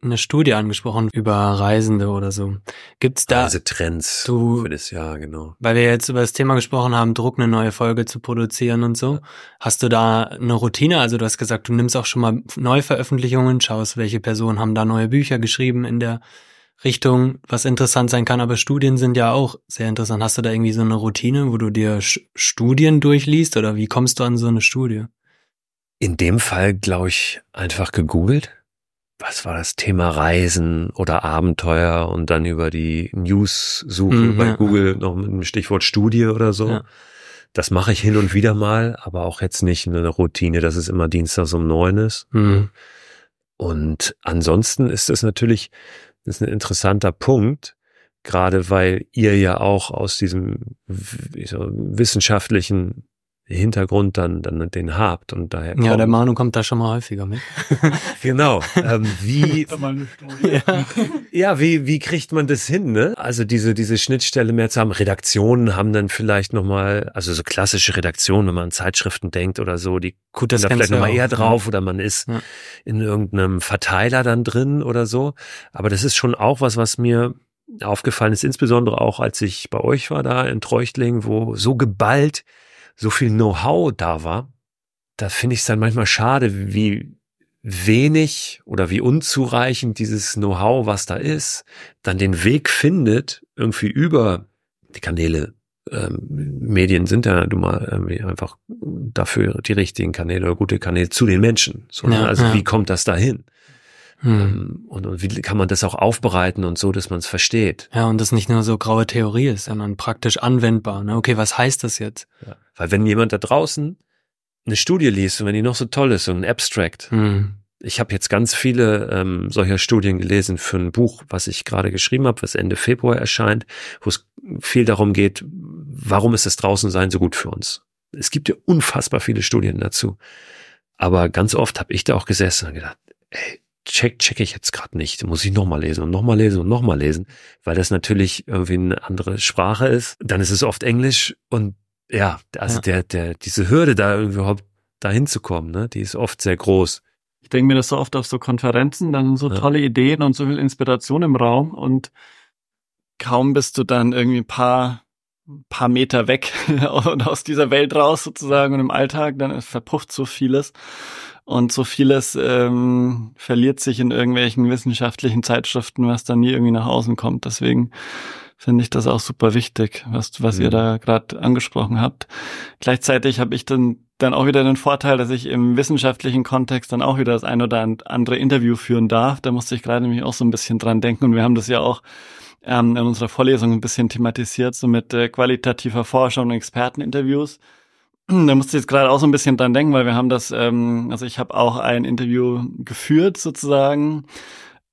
eine Studie angesprochen über Reisende oder so. Gibt's da Reisetrends du, für das Jahr, genau. Weil wir jetzt über das Thema gesprochen haben, Druck eine neue Folge zu produzieren und so. Hast du da eine Routine? Also du hast gesagt, du nimmst auch schon mal Neuveröffentlichungen, schaust, welche Personen haben da neue Bücher geschrieben in der Richtung, was interessant sein kann, aber Studien sind ja auch sehr interessant. Hast du da irgendwie so eine Routine, wo du dir Studien durchliest oder wie kommst du an so eine Studie? In dem Fall, glaube ich, einfach gegoogelt. Was war das Thema Reisen oder Abenteuer und dann über die News-Suche mhm, bei ja, Google noch mit einem Stichwort Studie oder so. Ja. Das mache ich hin und wieder mal, aber auch jetzt nicht eine Routine, dass es immer dienstags um neun ist. Mhm. Und ansonsten ist es natürlich das ist ein interessanter Punkt, gerade weil ihr ja auch aus diesem wissenschaftlichen Hintergrund dann, dann den habt und daher. Ja, der Manu kommt da schon mal häufiger mit. genau. Ähm, wie, ja. ja, wie, wie kriegt man das hin, ne? Also diese, diese Schnittstelle mehr zu haben. Redaktionen haben dann vielleicht nochmal, also so klassische Redaktionen, wenn man an Zeitschriften denkt oder so, die gucken da vielleicht nochmal eher drauf ja. oder man ist ja. in irgendeinem Verteiler dann drin oder so. Aber das ist schon auch was, was mir aufgefallen ist, insbesondere auch als ich bei euch war da in Treuchtling, wo so geballt so viel Know-how da war, da finde ich es dann manchmal schade, wie wenig oder wie unzureichend dieses Know-how, was da ist, dann den Weg findet, irgendwie über die Kanäle. Ähm, Medien sind ja du mal irgendwie einfach dafür die richtigen Kanäle oder gute Kanäle zu den Menschen. So, ne? ja, also ja. wie kommt das dahin? Hm. Ähm, und, und, wie kann man das auch aufbereiten und so, dass man es versteht? Ja, und das nicht nur so graue Theorie ist, sondern praktisch anwendbar. Ne? Okay, was heißt das jetzt? Ja. Weil wenn jemand da draußen eine Studie liest und wenn die noch so toll ist, so ein Abstract, hm. ich habe jetzt ganz viele ähm, solcher Studien gelesen für ein Buch, was ich gerade geschrieben habe, was Ende Februar erscheint, wo es viel darum geht, warum ist das Draußensein so gut für uns? Es gibt ja unfassbar viele Studien dazu. Aber ganz oft habe ich da auch gesessen und gedacht, ey, check, check ich jetzt gerade nicht. Muss ich nochmal lesen und nochmal lesen und nochmal lesen, weil das natürlich irgendwie eine andere Sprache ist. Dann ist es oft Englisch und ja, also ja. der, der, diese Hürde da überhaupt dahin zu kommen, ne, die ist oft sehr groß. Ich denke mir das so oft auf so Konferenzen, dann so ja. tolle Ideen und so viel Inspiration im Raum und kaum bist du dann irgendwie ein paar paar Meter weg und aus dieser Welt raus sozusagen und im Alltag, dann verpufft so vieles. Und so vieles ähm, verliert sich in irgendwelchen wissenschaftlichen Zeitschriften, was dann nie irgendwie nach außen kommt. Deswegen finde ich das auch super wichtig, was, was mhm. ihr da gerade angesprochen habt. Gleichzeitig habe ich dann, dann auch wieder den Vorteil, dass ich im wissenschaftlichen Kontext dann auch wieder das ein oder andere Interview führen darf. Da musste ich gerade nämlich auch so ein bisschen dran denken. Und wir haben das ja auch ähm, in unserer Vorlesung ein bisschen thematisiert, so mit äh, qualitativer Forschung und Experteninterviews. Da musste ich jetzt gerade auch so ein bisschen dran denken, weil wir haben das, ähm, also ich habe auch ein Interview geführt sozusagen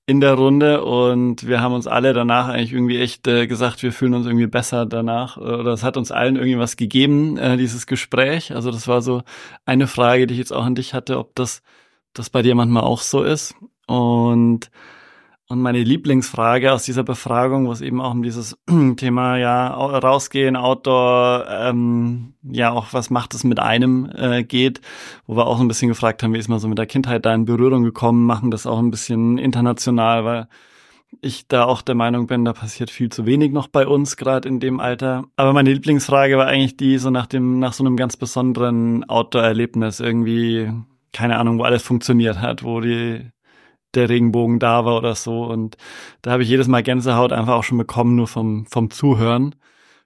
in der Runde und wir haben uns alle danach eigentlich irgendwie echt äh, gesagt, wir fühlen uns irgendwie besser danach oder es hat uns allen irgendwie was gegeben, äh, dieses Gespräch. Also das war so eine Frage, die ich jetzt auch an dich hatte, ob das, das bei dir manchmal auch so ist. Und und meine Lieblingsfrage aus dieser Befragung, wo es eben auch um dieses Thema ja rausgehen, Outdoor, ähm, ja auch was macht es mit einem äh, geht, wo wir auch so ein bisschen gefragt haben, wie ist man so mit der Kindheit da in Berührung gekommen, machen das auch ein bisschen international, weil ich da auch der Meinung bin, da passiert viel zu wenig noch bei uns gerade in dem Alter. Aber meine Lieblingsfrage war eigentlich die so nach dem nach so einem ganz besonderen Outdoor-Erlebnis irgendwie keine Ahnung, wo alles funktioniert hat, wo die der Regenbogen da war oder so. Und da habe ich jedes Mal Gänsehaut einfach auch schon bekommen, nur vom, vom Zuhören.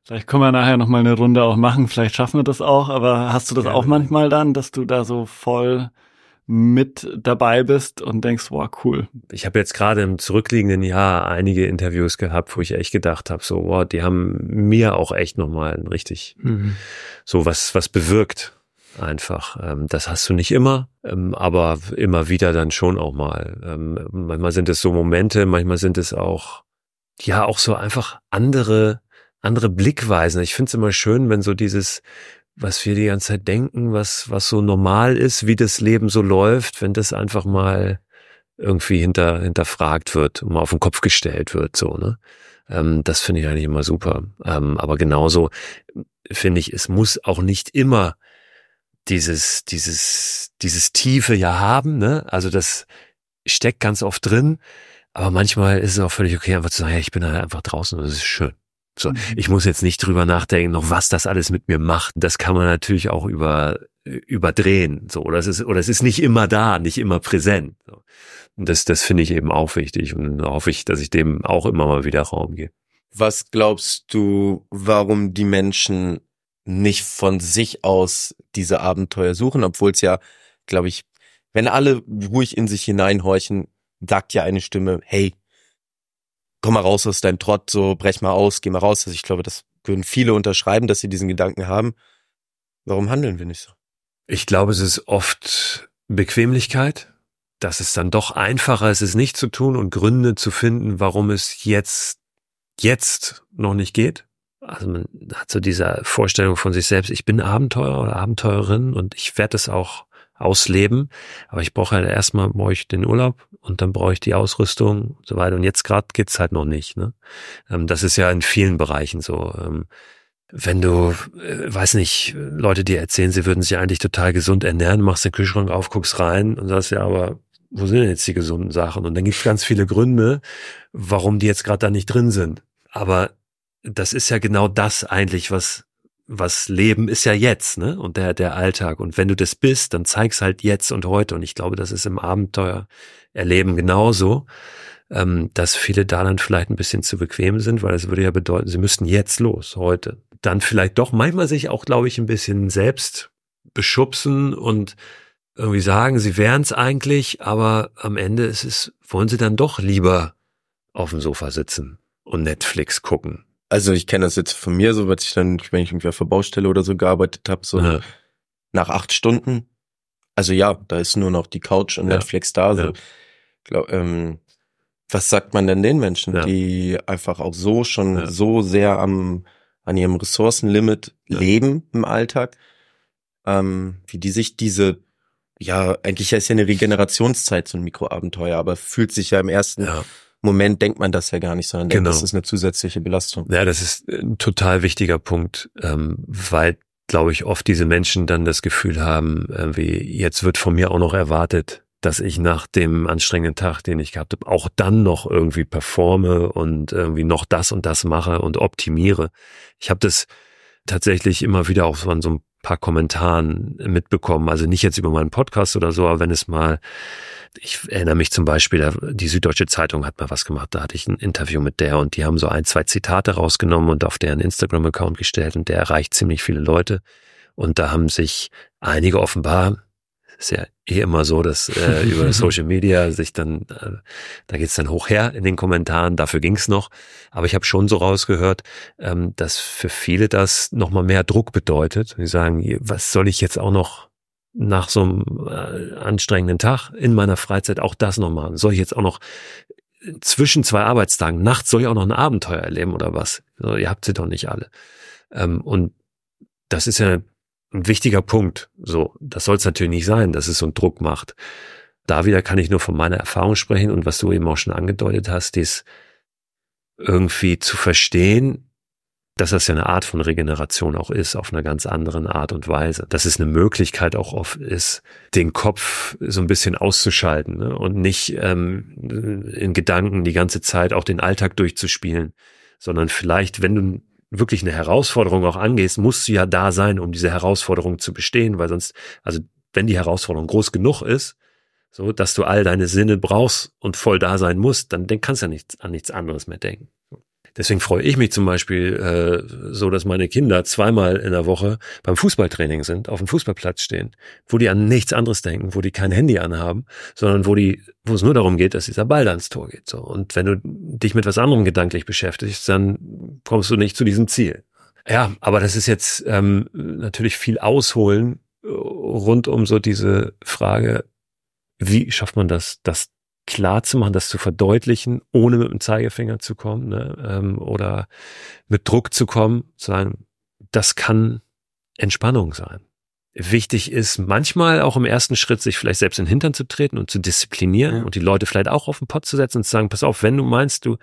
Vielleicht können wir nachher noch mal eine Runde auch machen, vielleicht schaffen wir das auch, aber hast du das Gerne. auch manchmal dann, dass du da so voll mit dabei bist und denkst, wow, cool. Ich habe jetzt gerade im zurückliegenden Jahr einige Interviews gehabt, wo ich echt gedacht habe, so, wow, die haben mir auch echt nochmal richtig mhm. so was, was bewirkt einfach. Ähm, das hast du nicht immer, ähm, aber immer wieder dann schon auch mal. Ähm, manchmal sind es so Momente, manchmal sind es auch, ja, auch so einfach andere, andere Blickweisen. Ich finde es immer schön, wenn so dieses, was wir die ganze Zeit denken, was, was so normal ist, wie das Leben so läuft, wenn das einfach mal irgendwie hinter, hinterfragt wird mal auf den Kopf gestellt wird, so, ne? Ähm, das finde ich eigentlich immer super. Ähm, aber genauso finde ich, es muss auch nicht immer dieses, dieses, dieses Tiefe ja haben, ne? Also das steckt ganz oft drin, aber manchmal ist es auch völlig okay, einfach zu sagen, ja, ich bin halt einfach draußen und es ist schön. So, mhm. ich muss jetzt nicht drüber nachdenken, noch was das alles mit mir macht. Das kann man natürlich auch über überdrehen, so oder es ist oder es ist nicht immer da, nicht immer präsent. So. Und das das finde ich eben auch wichtig und hoffe ich, dass ich dem auch immer mal wieder Raum gebe. Was glaubst du, warum die Menschen nicht von sich aus diese Abenteuer suchen, obwohl es ja, glaube ich, wenn alle ruhig in sich hineinhorchen, sagt ja eine Stimme, hey, komm mal raus aus deinem Trott, so brech mal aus, geh mal raus. Also ich glaube, das würden viele unterschreiben, dass sie diesen Gedanken haben. Warum handeln wir nicht so? Ich glaube, es ist oft Bequemlichkeit, dass es dann doch einfacher ist, es nicht zu tun und Gründe zu finden, warum es jetzt, jetzt noch nicht geht also man hat so diese Vorstellung von sich selbst, ich bin Abenteurer oder Abenteurerin und ich werde es auch ausleben, aber ich brauche halt erstmal brauche ich den Urlaub und dann brauche ich die Ausrüstung und so weiter und jetzt gerade geht's halt noch nicht. Ne? Ähm, das ist ja in vielen Bereichen so. Ähm, wenn du, äh, weiß nicht, Leute dir erzählen, sie würden sich eigentlich total gesund ernähren, machst den Kühlschrank auf, guckst rein und sagst ja, aber wo sind denn jetzt die gesunden Sachen? Und dann gibt's ganz viele Gründe, warum die jetzt gerade da nicht drin sind. Aber das ist ja genau das eigentlich, was was Leben ist ja jetzt, ne? Und der der Alltag. Und wenn du das bist, dann zeig's halt jetzt und heute. Und ich glaube, das ist im Abenteuer erleben genauso, ähm, dass viele da dann vielleicht ein bisschen zu bequem sind, weil das würde ja bedeuten, sie müssten jetzt los, heute. Dann vielleicht doch manchmal sich auch, glaube ich, ein bisschen selbst beschubsen und irgendwie sagen, sie wären's eigentlich, aber am Ende ist es, wollen sie dann doch lieber auf dem Sofa sitzen und Netflix gucken also ich kenne das jetzt von mir, so was ich dann, wenn ich irgendwie auf der Baustelle oder so gearbeitet habe, so ja. nach acht Stunden. Also ja, da ist nur noch die Couch und ja. Netflix da. So. Ja. Glaub, ähm, was sagt man denn den Menschen, die einfach auch so schon so sehr am an ihrem Ressourcenlimit leben im Alltag, ähm, wie die sich diese ja, eigentlich ist ja eine Regenerationszeit so ein Mikroabenteuer, aber fühlt sich ja im ersten ja. Moment denkt man das ja gar nicht, sondern genau. denkt, das ist eine zusätzliche Belastung. Ja, das ist ein total wichtiger Punkt, ähm, weil, glaube ich, oft diese Menschen dann das Gefühl haben, wie jetzt wird von mir auch noch erwartet, dass ich nach dem anstrengenden Tag, den ich gehabt habe, auch dann noch irgendwie performe und irgendwie noch das und das mache und optimiere. Ich habe das tatsächlich immer wieder auch so an so ein paar Kommentaren mitbekommen. Also nicht jetzt über meinen Podcast oder so, aber wenn es mal, ich erinnere mich zum Beispiel, die Süddeutsche Zeitung hat mal was gemacht, da hatte ich ein Interview mit der und die haben so ein, zwei Zitate rausgenommen und auf deren Instagram-Account gestellt und der erreicht ziemlich viele Leute. Und da haben sich einige offenbar ist ja eh immer so, dass äh, über Social Media sich dann, äh, da geht's dann hoch her in den Kommentaren, dafür ging's noch. Aber ich habe schon so rausgehört, ähm, dass für viele das nochmal mehr Druck bedeutet. Die sagen, was soll ich jetzt auch noch nach so einem äh, anstrengenden Tag in meiner Freizeit auch das noch machen? Soll ich jetzt auch noch zwischen zwei Arbeitstagen, nachts soll ich auch noch ein Abenteuer erleben oder was? So, ihr habt sie doch nicht alle. Ähm, und das ist ja ein wichtiger Punkt. So, das soll es natürlich nicht sein, dass es so einen Druck macht. Da wieder kann ich nur von meiner Erfahrung sprechen und was du eben auch schon angedeutet hast, ist irgendwie zu verstehen, dass das ja eine Art von Regeneration auch ist, auf einer ganz anderen Art und Weise. Dass es eine Möglichkeit auch oft ist, den Kopf so ein bisschen auszuschalten ne? und nicht ähm, in Gedanken die ganze Zeit auch den Alltag durchzuspielen, sondern vielleicht, wenn du wirklich eine Herausforderung auch angehst, musst du ja da sein, um diese Herausforderung zu bestehen, weil sonst, also wenn die Herausforderung groß genug ist, so dass du all deine Sinne brauchst und voll da sein musst, dann, dann kannst du ja nichts, an nichts anderes mehr denken. Deswegen freue ich mich zum Beispiel äh, so, dass meine Kinder zweimal in der Woche beim Fußballtraining sind, auf dem Fußballplatz stehen, wo die an nichts anderes denken, wo die kein Handy anhaben, sondern wo die, wo es nur darum geht, dass dieser Ball ans Tor geht. So und wenn du dich mit was anderem gedanklich beschäftigst, dann kommst du nicht zu diesem Ziel. Ja, aber das ist jetzt ähm, natürlich viel Ausholen äh, rund um so diese Frage, wie schafft man das, das klar zu machen, das zu verdeutlichen, ohne mit dem Zeigefinger zu kommen ne, ähm, oder mit Druck zu kommen, zu sagen, das kann Entspannung sein. Wichtig ist manchmal auch im ersten Schritt, sich vielleicht selbst in den Hintern zu treten und zu disziplinieren ja. und die Leute vielleicht auch auf den Pott zu setzen und zu sagen, pass auf, wenn du meinst, du,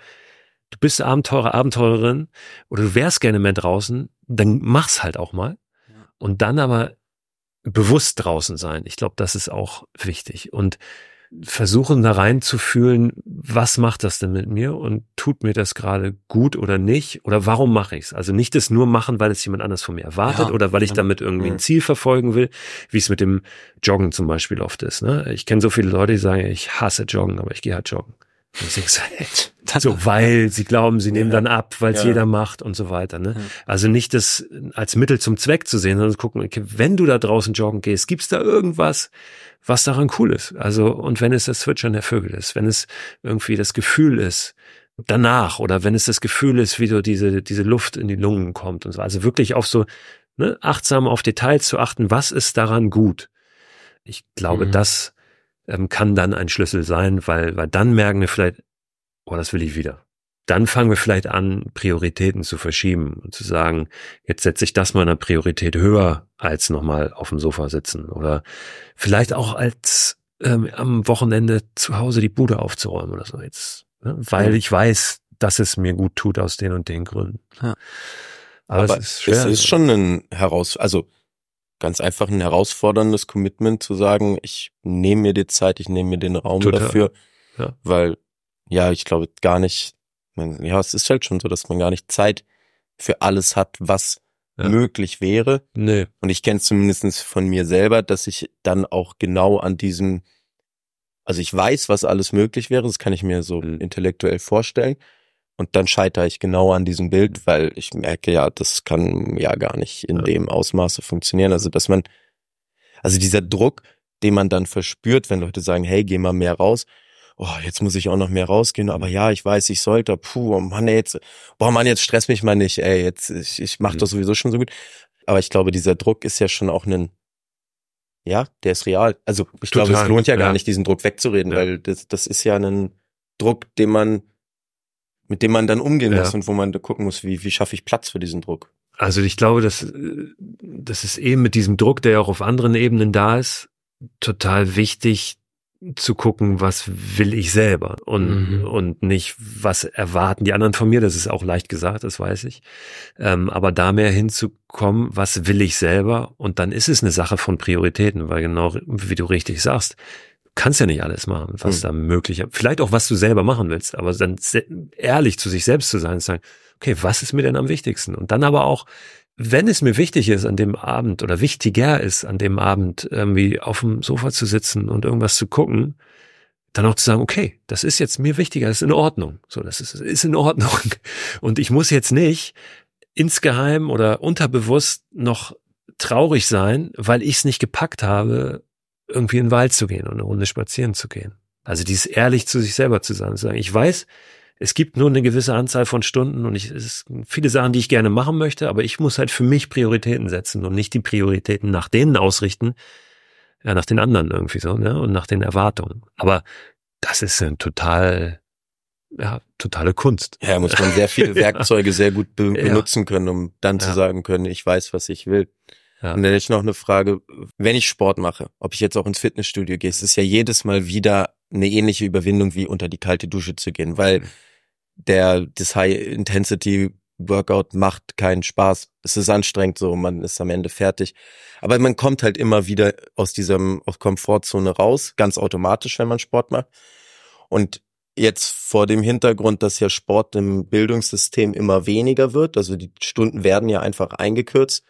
du bist Abenteurer, Abenteurerin oder du wärst gerne mehr draußen, dann mach's halt auch mal. Und dann aber bewusst draußen sein. Ich glaube, das ist auch wichtig. Und versuchen da reinzufühlen, was macht das denn mit mir und tut mir das gerade gut oder nicht oder warum mache ich es? Also nicht das nur machen, weil es jemand anders von mir erwartet ja, oder weil ich damit irgendwie ein Ziel verfolgen will, wie es mit dem Joggen zum Beispiel oft ist. Ne? Ich kenne so viele Leute, die sagen, ich hasse Joggen, aber ich gehe halt joggen. So, weil sie glauben, sie nehmen ja. dann ab, weil es ja. jeder macht und so weiter. Ne? Ja. Also nicht das als Mittel zum Zweck zu sehen, sondern zu gucken, okay, wenn du da draußen joggen gehst, gibt's da irgendwas, was daran cool ist. Also, und wenn es das Zwitschern der Vögel ist, wenn es irgendwie das Gefühl ist, danach, oder wenn es das Gefühl ist, wie so diese, diese Luft in die Lungen kommt und so. Also wirklich auf so, ne, achtsam auf Details zu achten, was ist daran gut? Ich glaube, mhm. das ähm, kann dann ein Schlüssel sein, weil, weil dann merken wir vielleicht, oh, das will ich wieder dann fangen wir vielleicht an, Prioritäten zu verschieben und zu sagen, jetzt setze ich das mal eine Priorität höher als nochmal auf dem Sofa sitzen oder vielleicht auch als ähm, am Wochenende zu Hause die Bude aufzuräumen oder so jetzt, ne? weil ich weiß, dass es mir gut tut aus den und den Gründen. Ja. Aber, Aber, es ist, schwer. es ist schon ein heraus, also ganz einfach ein herausforderndes Commitment zu sagen, ich nehme mir die Zeit, ich nehme mir den Raum Total. dafür, ja. weil ja, ich glaube gar nicht, man, ja, es ist halt schon so, dass man gar nicht Zeit für alles hat, was ja. möglich wäre. Nee. Und ich kenne zumindestens von mir selber, dass ich dann auch genau an diesem, also ich weiß, was alles möglich wäre, das kann ich mir so mhm. intellektuell vorstellen. Und dann scheitere ich genau an diesem Bild, weil ich merke, ja, das kann ja gar nicht in ja. dem Ausmaße funktionieren. Also, dass man, also dieser Druck, den man dann verspürt, wenn Leute sagen, hey, geh mal mehr raus, oh, jetzt muss ich auch noch mehr rausgehen, aber ja, ich weiß, ich sollte, puh, oh Mann, ey, jetzt, boah, Mann, jetzt stress mich mal nicht, ey, jetzt, ich, ich mach mhm. das sowieso schon so gut. Aber ich glaube, dieser Druck ist ja schon auch ein, ja, der ist real. Also ich Total, glaube, es lohnt ja, ja gar nicht, diesen Druck wegzureden, ja. weil das, das ist ja ein Druck, den man, mit dem man dann umgehen ja. muss und wo man gucken muss, wie, wie schaffe ich Platz für diesen Druck. Also ich glaube, dass das ist eben mit diesem Druck, der auch auf anderen Ebenen da ist, total wichtig, zu gucken, was will ich selber und, mhm. und nicht, was erwarten die anderen von mir. Das ist auch leicht gesagt, das weiß ich. Ähm, aber da mehr hinzukommen, was will ich selber? Und dann ist es eine Sache von Prioritäten, weil genau, wie du richtig sagst, kannst ja nicht alles machen, was mhm. da möglich ist. Vielleicht auch, was du selber machen willst, aber dann ehrlich zu sich selbst zu sein und sagen, okay, was ist mir denn am wichtigsten? Und dann aber auch wenn es mir wichtig ist, an dem Abend oder wichtiger ist, an dem Abend irgendwie auf dem Sofa zu sitzen und irgendwas zu gucken, dann auch zu sagen, okay, das ist jetzt mir wichtiger, das ist in Ordnung. So, das ist, ist in Ordnung. Und ich muss jetzt nicht insgeheim oder unterbewusst noch traurig sein, weil ich es nicht gepackt habe, irgendwie in den Wald zu gehen und eine Runde spazieren zu gehen. Also dieses ehrlich zu sich selber zu sein, zu sagen, ich weiß, es gibt nur eine gewisse Anzahl von Stunden und ich, es sind viele Sachen, die ich gerne machen möchte, aber ich muss halt für mich Prioritäten setzen und nicht die Prioritäten nach denen ausrichten, ja, nach den anderen irgendwie so, ne, und nach den Erwartungen. Aber das ist ein total, ja, totale Kunst. Ja, muss man sehr viele Werkzeuge sehr gut be ja. benutzen können, um dann ja. zu sagen können, ich weiß, was ich will. Ja. Und dann ich noch eine Frage, wenn ich Sport mache, ob ich jetzt auch ins Fitnessstudio gehe, es ist ja jedes Mal wieder eine ähnliche Überwindung wie unter die kalte Dusche zu gehen, weil mhm. der das High Intensity Workout macht keinen Spaß. Es ist anstrengend so, man ist am Ende fertig. Aber man kommt halt immer wieder aus diesem aus Komfortzone raus, ganz automatisch, wenn man Sport macht. Und jetzt vor dem Hintergrund, dass ja Sport im Bildungssystem immer weniger wird, also die Stunden werden ja einfach eingekürzt,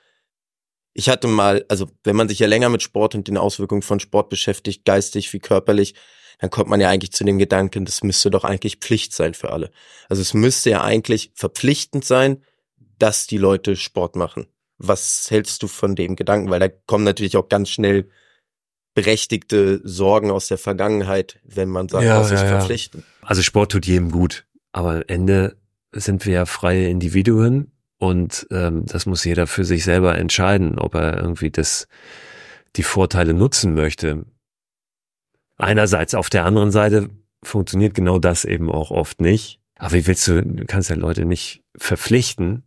ich hatte mal, also wenn man sich ja länger mit Sport und den Auswirkungen von Sport beschäftigt, geistig wie körperlich, dann kommt man ja eigentlich zu dem Gedanken, das müsste doch eigentlich Pflicht sein für alle. Also es müsste ja eigentlich verpflichtend sein, dass die Leute Sport machen. Was hältst du von dem Gedanken? Weil da kommen natürlich auch ganz schnell berechtigte Sorgen aus der Vergangenheit, wenn man sagt, ja, das ist ja, verpflichtend. Also Sport tut jedem gut, aber am Ende sind wir ja freie Individuen und ähm, das muss jeder für sich selber entscheiden, ob er irgendwie das die Vorteile nutzen möchte. Einerseits auf der anderen Seite funktioniert genau das eben auch oft nicht. Aber wie willst du, du kannst ja Leute nicht verpflichten.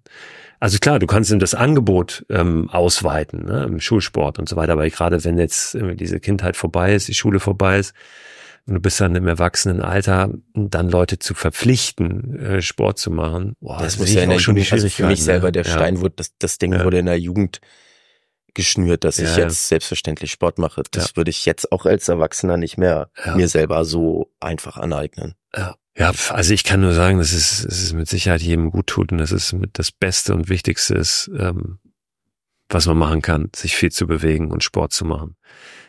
Also klar, du kannst ihm das Angebot ähm, ausweiten, ne, im Schulsport und so weiter, aber gerade wenn jetzt diese Kindheit vorbei ist, die Schule vorbei ist, und du bist dann im Erwachsenenalter, dann Leute zu verpflichten, äh, Sport zu machen. Boah, das, das muss ja in der schon Jugend, also für mich selber der Stein wurde, das, das Ding ja. wurde in der Jugend geschnürt, dass ja. ich jetzt selbstverständlich Sport mache. Das ja. würde ich jetzt auch als Erwachsener nicht mehr mir selber so einfach aneignen. Ja. Ja, also ich kann nur sagen, dass es, es ist mit Sicherheit jedem gut tut und das ist mit das Beste und Wichtigste ist, ähm, was man machen kann, sich viel zu bewegen und Sport zu machen.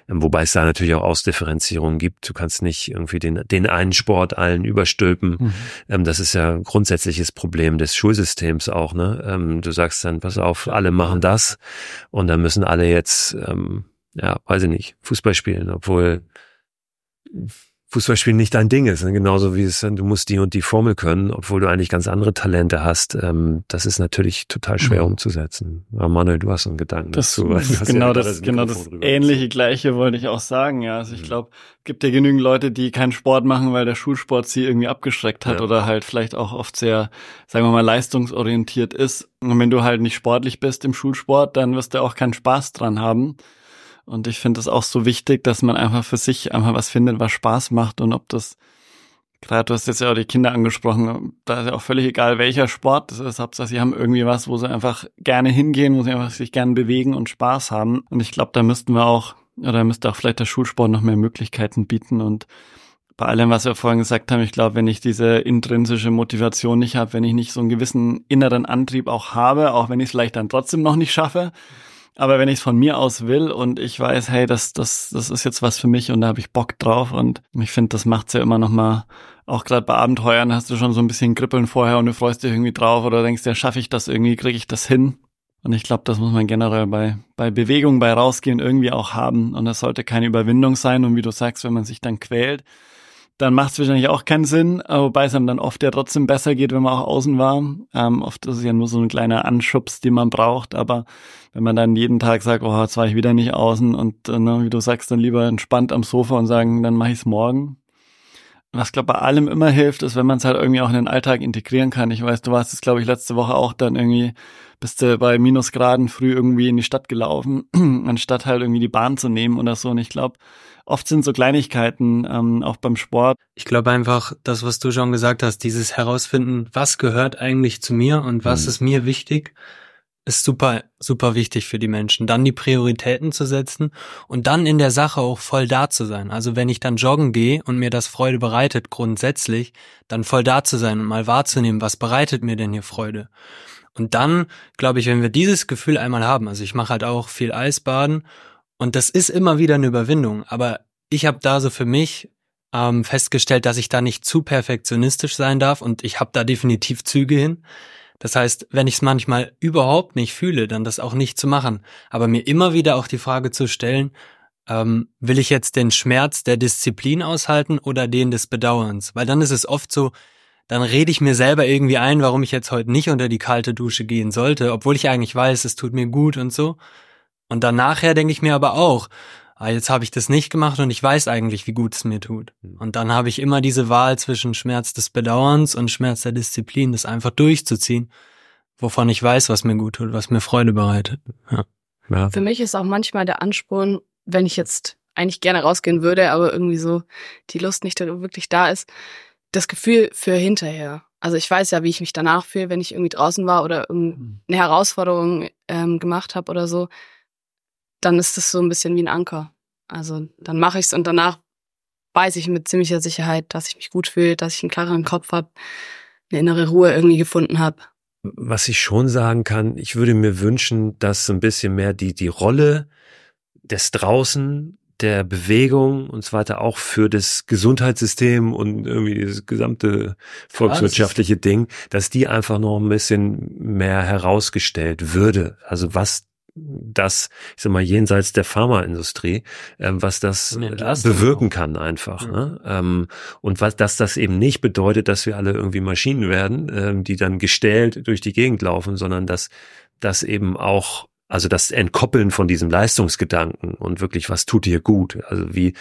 Ähm, wobei es da natürlich auch Ausdifferenzierungen gibt. Du kannst nicht irgendwie den, den einen Sport allen überstülpen. Mhm. Ähm, das ist ja ein grundsätzliches Problem des Schulsystems auch. Ne? Ähm, du sagst dann, pass auf, alle machen das und dann müssen alle jetzt, ja, weiß ich nicht, Fußball spielen, obwohl Fußballspielen nicht dein Ding ist. Ne? Genauso wie es, du musst die und die Formel können, obwohl du eigentlich ganz andere Talente hast. Ähm, das ist natürlich total schwer mhm. umzusetzen. Aber Manuel, du hast einen Gedanken das dazu. Genau, ja das, genau das ähnliche Gleiche wollte ich auch sagen. Ja, also ich mhm. glaube, gibt ja genügend Leute, die keinen Sport machen, weil der Schulsport sie irgendwie abgeschreckt hat ja. oder halt vielleicht auch oft sehr, sagen wir mal, leistungsorientiert ist. Und wenn du halt nicht sportlich bist im Schulsport, dann wirst du auch keinen Spaß dran haben. Und ich finde es auch so wichtig, dass man einfach für sich einfach was findet, was Spaß macht. Und ob das, gerade du hast jetzt ja auch die Kinder angesprochen, da ist ja auch völlig egal, welcher Sport das ist, Hauptsache sie haben irgendwie was, wo sie einfach gerne hingehen, wo sie einfach sich gerne bewegen und Spaß haben. Und ich glaube, da müssten wir auch, oder müsste auch vielleicht der Schulsport noch mehr Möglichkeiten bieten. Und bei allem, was wir vorhin gesagt haben, ich glaube, wenn ich diese intrinsische Motivation nicht habe, wenn ich nicht so einen gewissen inneren Antrieb auch habe, auch wenn ich es vielleicht dann trotzdem noch nicht schaffe, aber wenn ich es von mir aus will und ich weiß, hey, das, das, das ist jetzt was für mich und da habe ich Bock drauf und ich finde, das macht's ja immer noch mal, auch gerade bei Abenteuern hast du schon so ein bisschen Kribbeln vorher und du freust dich irgendwie drauf oder denkst, ja, schaffe ich das irgendwie, kriege ich das hin? Und ich glaube, das muss man generell bei, bei Bewegung, bei Rausgehen irgendwie auch haben. Und das sollte keine Überwindung sein. Und wie du sagst, wenn man sich dann quält, dann macht es wahrscheinlich auch keinen Sinn, wobei es einem dann oft ja trotzdem besser geht, wenn man auch außen war. Ähm, oft ist es ja nur so ein kleiner Anschubs, den man braucht, aber wenn man dann jeden Tag sagt, oh, jetzt war ich wieder nicht außen und äh, ne, wie du sagst, dann lieber entspannt am Sofa und sagen, dann mache ich es morgen. Was glaube bei allem immer hilft, ist, wenn man es halt irgendwie auch in den Alltag integrieren kann. Ich weiß, du warst es, glaube ich, letzte Woche auch dann irgendwie, bist du bei Minusgraden früh irgendwie in die Stadt gelaufen, anstatt halt irgendwie die Bahn zu nehmen oder so. Und ich glaube, oft sind so Kleinigkeiten ähm, auch beim Sport. Ich glaube einfach, das, was du schon gesagt hast, dieses Herausfinden, was gehört eigentlich zu mir und was mhm. ist mir wichtig, ist super, super wichtig für die Menschen. Dann die Prioritäten zu setzen und dann in der Sache auch voll da zu sein. Also wenn ich dann joggen gehe und mir das Freude bereitet, grundsätzlich, dann voll da zu sein und mal wahrzunehmen, was bereitet mir denn hier Freude. Und dann, glaube ich, wenn wir dieses Gefühl einmal haben, also ich mache halt auch viel Eisbaden und das ist immer wieder eine Überwindung. Aber ich habe da so für mich ähm, festgestellt, dass ich da nicht zu perfektionistisch sein darf und ich habe da definitiv Züge hin. Das heißt, wenn ich es manchmal überhaupt nicht fühle, dann das auch nicht zu machen. Aber mir immer wieder auch die Frage zu stellen, ähm, will ich jetzt den Schmerz der Disziplin aushalten oder den des Bedauerns? Weil dann ist es oft so, dann rede ich mir selber irgendwie ein, warum ich jetzt heute nicht unter die kalte Dusche gehen sollte, obwohl ich eigentlich weiß, es tut mir gut und so. Und dann nachher denke ich mir aber auch, ah, jetzt habe ich das nicht gemacht und ich weiß eigentlich, wie gut es mir tut. Hm. Und dann habe ich immer diese Wahl zwischen Schmerz des Bedauerns und Schmerz der Disziplin, das einfach durchzuziehen, wovon ich weiß, was mir gut tut, was mir Freude bereitet. Ja. Ja. Für mich ist auch manchmal der Ansporn, wenn ich jetzt eigentlich gerne rausgehen würde, aber irgendwie so die Lust nicht wirklich da ist, das Gefühl für hinterher. Also ich weiß ja, wie ich mich danach fühle, wenn ich irgendwie draußen war oder hm. eine Herausforderung ähm, gemacht habe oder so dann ist das so ein bisschen wie ein Anker. Also dann mache ich es und danach weiß ich mit ziemlicher Sicherheit, dass ich mich gut fühle, dass ich einen klareren Kopf habe, eine innere Ruhe irgendwie gefunden habe. Was ich schon sagen kann, ich würde mir wünschen, dass so ein bisschen mehr die, die Rolle des Draußen, der Bewegung und so weiter auch für das Gesundheitssystem und irgendwie das gesamte volkswirtschaftliche Ding, dass die einfach noch ein bisschen mehr herausgestellt würde. Also was das, ich sag mal, jenseits der Pharmaindustrie, ähm, was das bewirken kann einfach. Mhm. Ne? Ähm, und was, dass das eben nicht bedeutet, dass wir alle irgendwie Maschinen werden, ähm, die dann gestellt durch die Gegend laufen, sondern dass das eben auch also das Entkoppeln von diesem Leistungsgedanken und wirklich, was tut dir gut? Also wie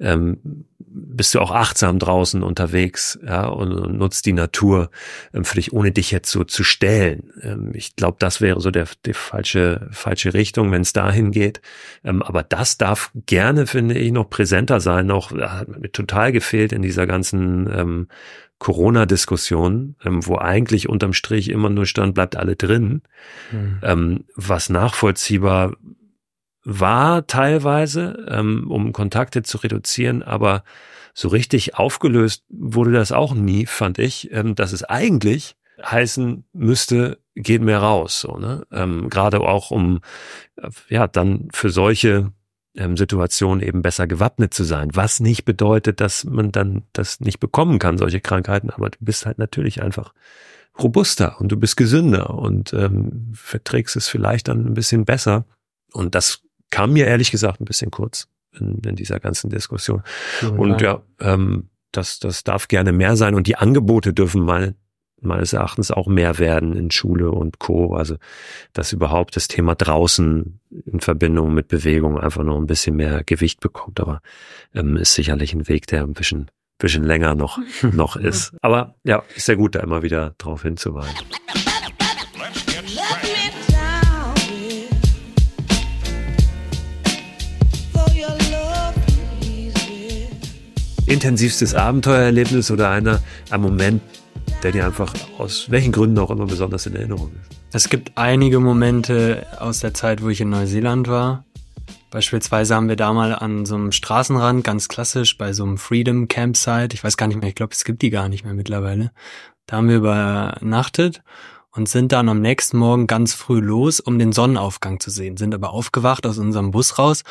ähm, bist du auch achtsam draußen unterwegs ja, und, und nutzt die Natur ähm, für dich, ohne dich jetzt so zu stellen. Ähm, ich glaube, das wäre so der, die falsche, falsche Richtung, wenn es dahin geht. Ähm, aber das darf gerne, finde ich, noch präsenter sein. Noch hat mir total gefehlt in dieser ganzen ähm, Corona-Diskussion, ähm, wo eigentlich unterm Strich immer nur stand, bleibt alle drin, mhm. ähm, was nachvollziehbar war teilweise, ähm, um Kontakte zu reduzieren, aber so richtig aufgelöst wurde das auch nie, fand ich, ähm, dass es eigentlich heißen müsste, geht mehr raus, so, ne? Ähm, Gerade auch um äh, ja dann für solche ähm, Situation eben besser gewappnet zu sein. Was nicht bedeutet, dass man dann das nicht bekommen kann, solche Krankheiten, aber du bist halt natürlich einfach robuster und du bist gesünder und ähm, verträgst es vielleicht dann ein bisschen besser. Und das kam mir ehrlich gesagt ein bisschen kurz in, in dieser ganzen Diskussion. Ja, und ja, ähm, das, das darf gerne mehr sein und die Angebote dürfen mal meines Erachtens auch mehr werden in Schule und Co. Also dass überhaupt das Thema draußen in Verbindung mit Bewegung einfach noch ein bisschen mehr Gewicht bekommt. Aber ähm, ist sicherlich ein Weg, der ein bisschen, bisschen länger noch, noch ist. Aber ja, ist sehr gut, da immer wieder drauf hinzuweisen. Intensivstes Abenteuererlebnis oder einer, ein Moment, der dir einfach aus welchen Gründen auch immer besonders in Erinnerung ist? Es gibt einige Momente aus der Zeit, wo ich in Neuseeland war. Beispielsweise haben wir da mal an so einem Straßenrand, ganz klassisch, bei so einem Freedom Campsite, ich weiß gar nicht mehr, ich glaube, es gibt die gar nicht mehr mittlerweile. Da haben wir übernachtet und sind dann am nächsten Morgen ganz früh los, um den Sonnenaufgang zu sehen, sind aber aufgewacht aus unserem Bus raus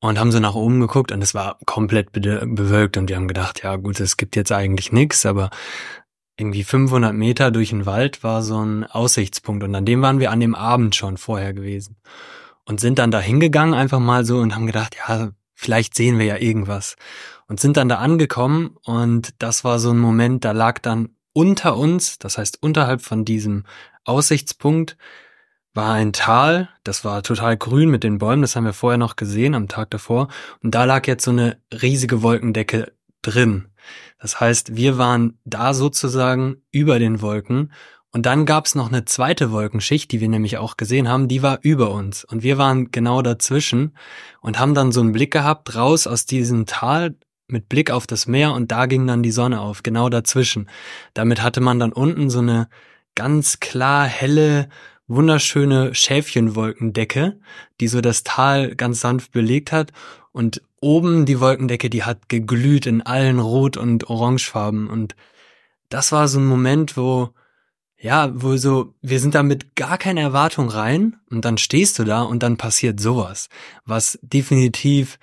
und haben so nach oben geguckt und es war komplett bewölkt und wir haben gedacht, ja gut, es gibt jetzt eigentlich nichts, aber irgendwie 500 Meter durch den Wald war so ein Aussichtspunkt. Und an dem waren wir an dem Abend schon vorher gewesen. Und sind dann da hingegangen einfach mal so und haben gedacht, ja, vielleicht sehen wir ja irgendwas. Und sind dann da angekommen und das war so ein Moment, da lag dann unter uns, das heißt unterhalb von diesem Aussichtspunkt, war ein Tal, das war total grün mit den Bäumen, das haben wir vorher noch gesehen am Tag davor. Und da lag jetzt so eine riesige Wolkendecke drin. Das heißt, wir waren da sozusagen über den Wolken. Und dann gab's noch eine zweite Wolkenschicht, die wir nämlich auch gesehen haben, die war über uns. Und wir waren genau dazwischen und haben dann so einen Blick gehabt raus aus diesem Tal mit Blick auf das Meer und da ging dann die Sonne auf, genau dazwischen. Damit hatte man dann unten so eine ganz klar helle wunderschöne Schäfchenwolkendecke, die so das Tal ganz sanft belegt hat. Und oben die Wolkendecke, die hat geglüht in allen Rot- und Orangefarben. Und das war so ein Moment, wo ja, wo so, wir sind da mit gar keiner Erwartung rein und dann stehst du da und dann passiert sowas, was definitiv,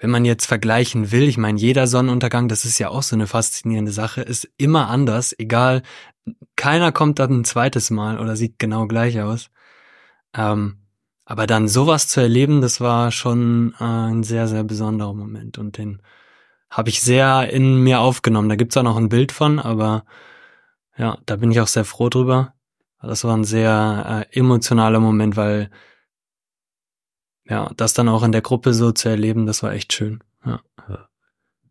wenn man jetzt vergleichen will, ich meine, jeder Sonnenuntergang, das ist ja auch so eine faszinierende Sache, ist immer anders, egal, keiner kommt dann ein zweites Mal oder sieht genau gleich aus. Ähm, Aber dann sowas zu erleben, das war schon äh, ein sehr, sehr besonderer Moment und den habe ich sehr in mir aufgenommen. Da gibt's auch noch ein Bild von, aber ja, da bin ich auch sehr froh drüber. Das war ein sehr äh, emotionaler Moment, weil ja, das dann auch in der Gruppe so zu erleben, das war echt schön. Ja.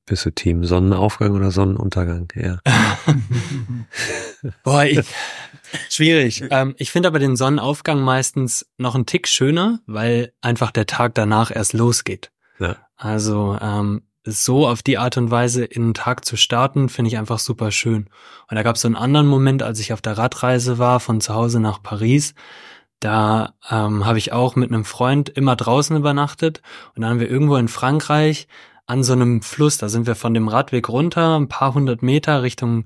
Bist du Team Sonnenaufgang oder Sonnenuntergang? Ja. Boah, ich, schwierig. Ähm, ich finde aber den Sonnenaufgang meistens noch einen Tick schöner, weil einfach der Tag danach erst losgeht. Ja. Also ähm, so auf die Art und Weise in den Tag zu starten, finde ich einfach super schön. Und da gab es so einen anderen Moment, als ich auf der Radreise war von zu Hause nach Paris. Da ähm, habe ich auch mit einem Freund immer draußen übernachtet und dann haben wir irgendwo in Frankreich an so einem Fluss. Da sind wir von dem Radweg runter, ein paar hundert Meter Richtung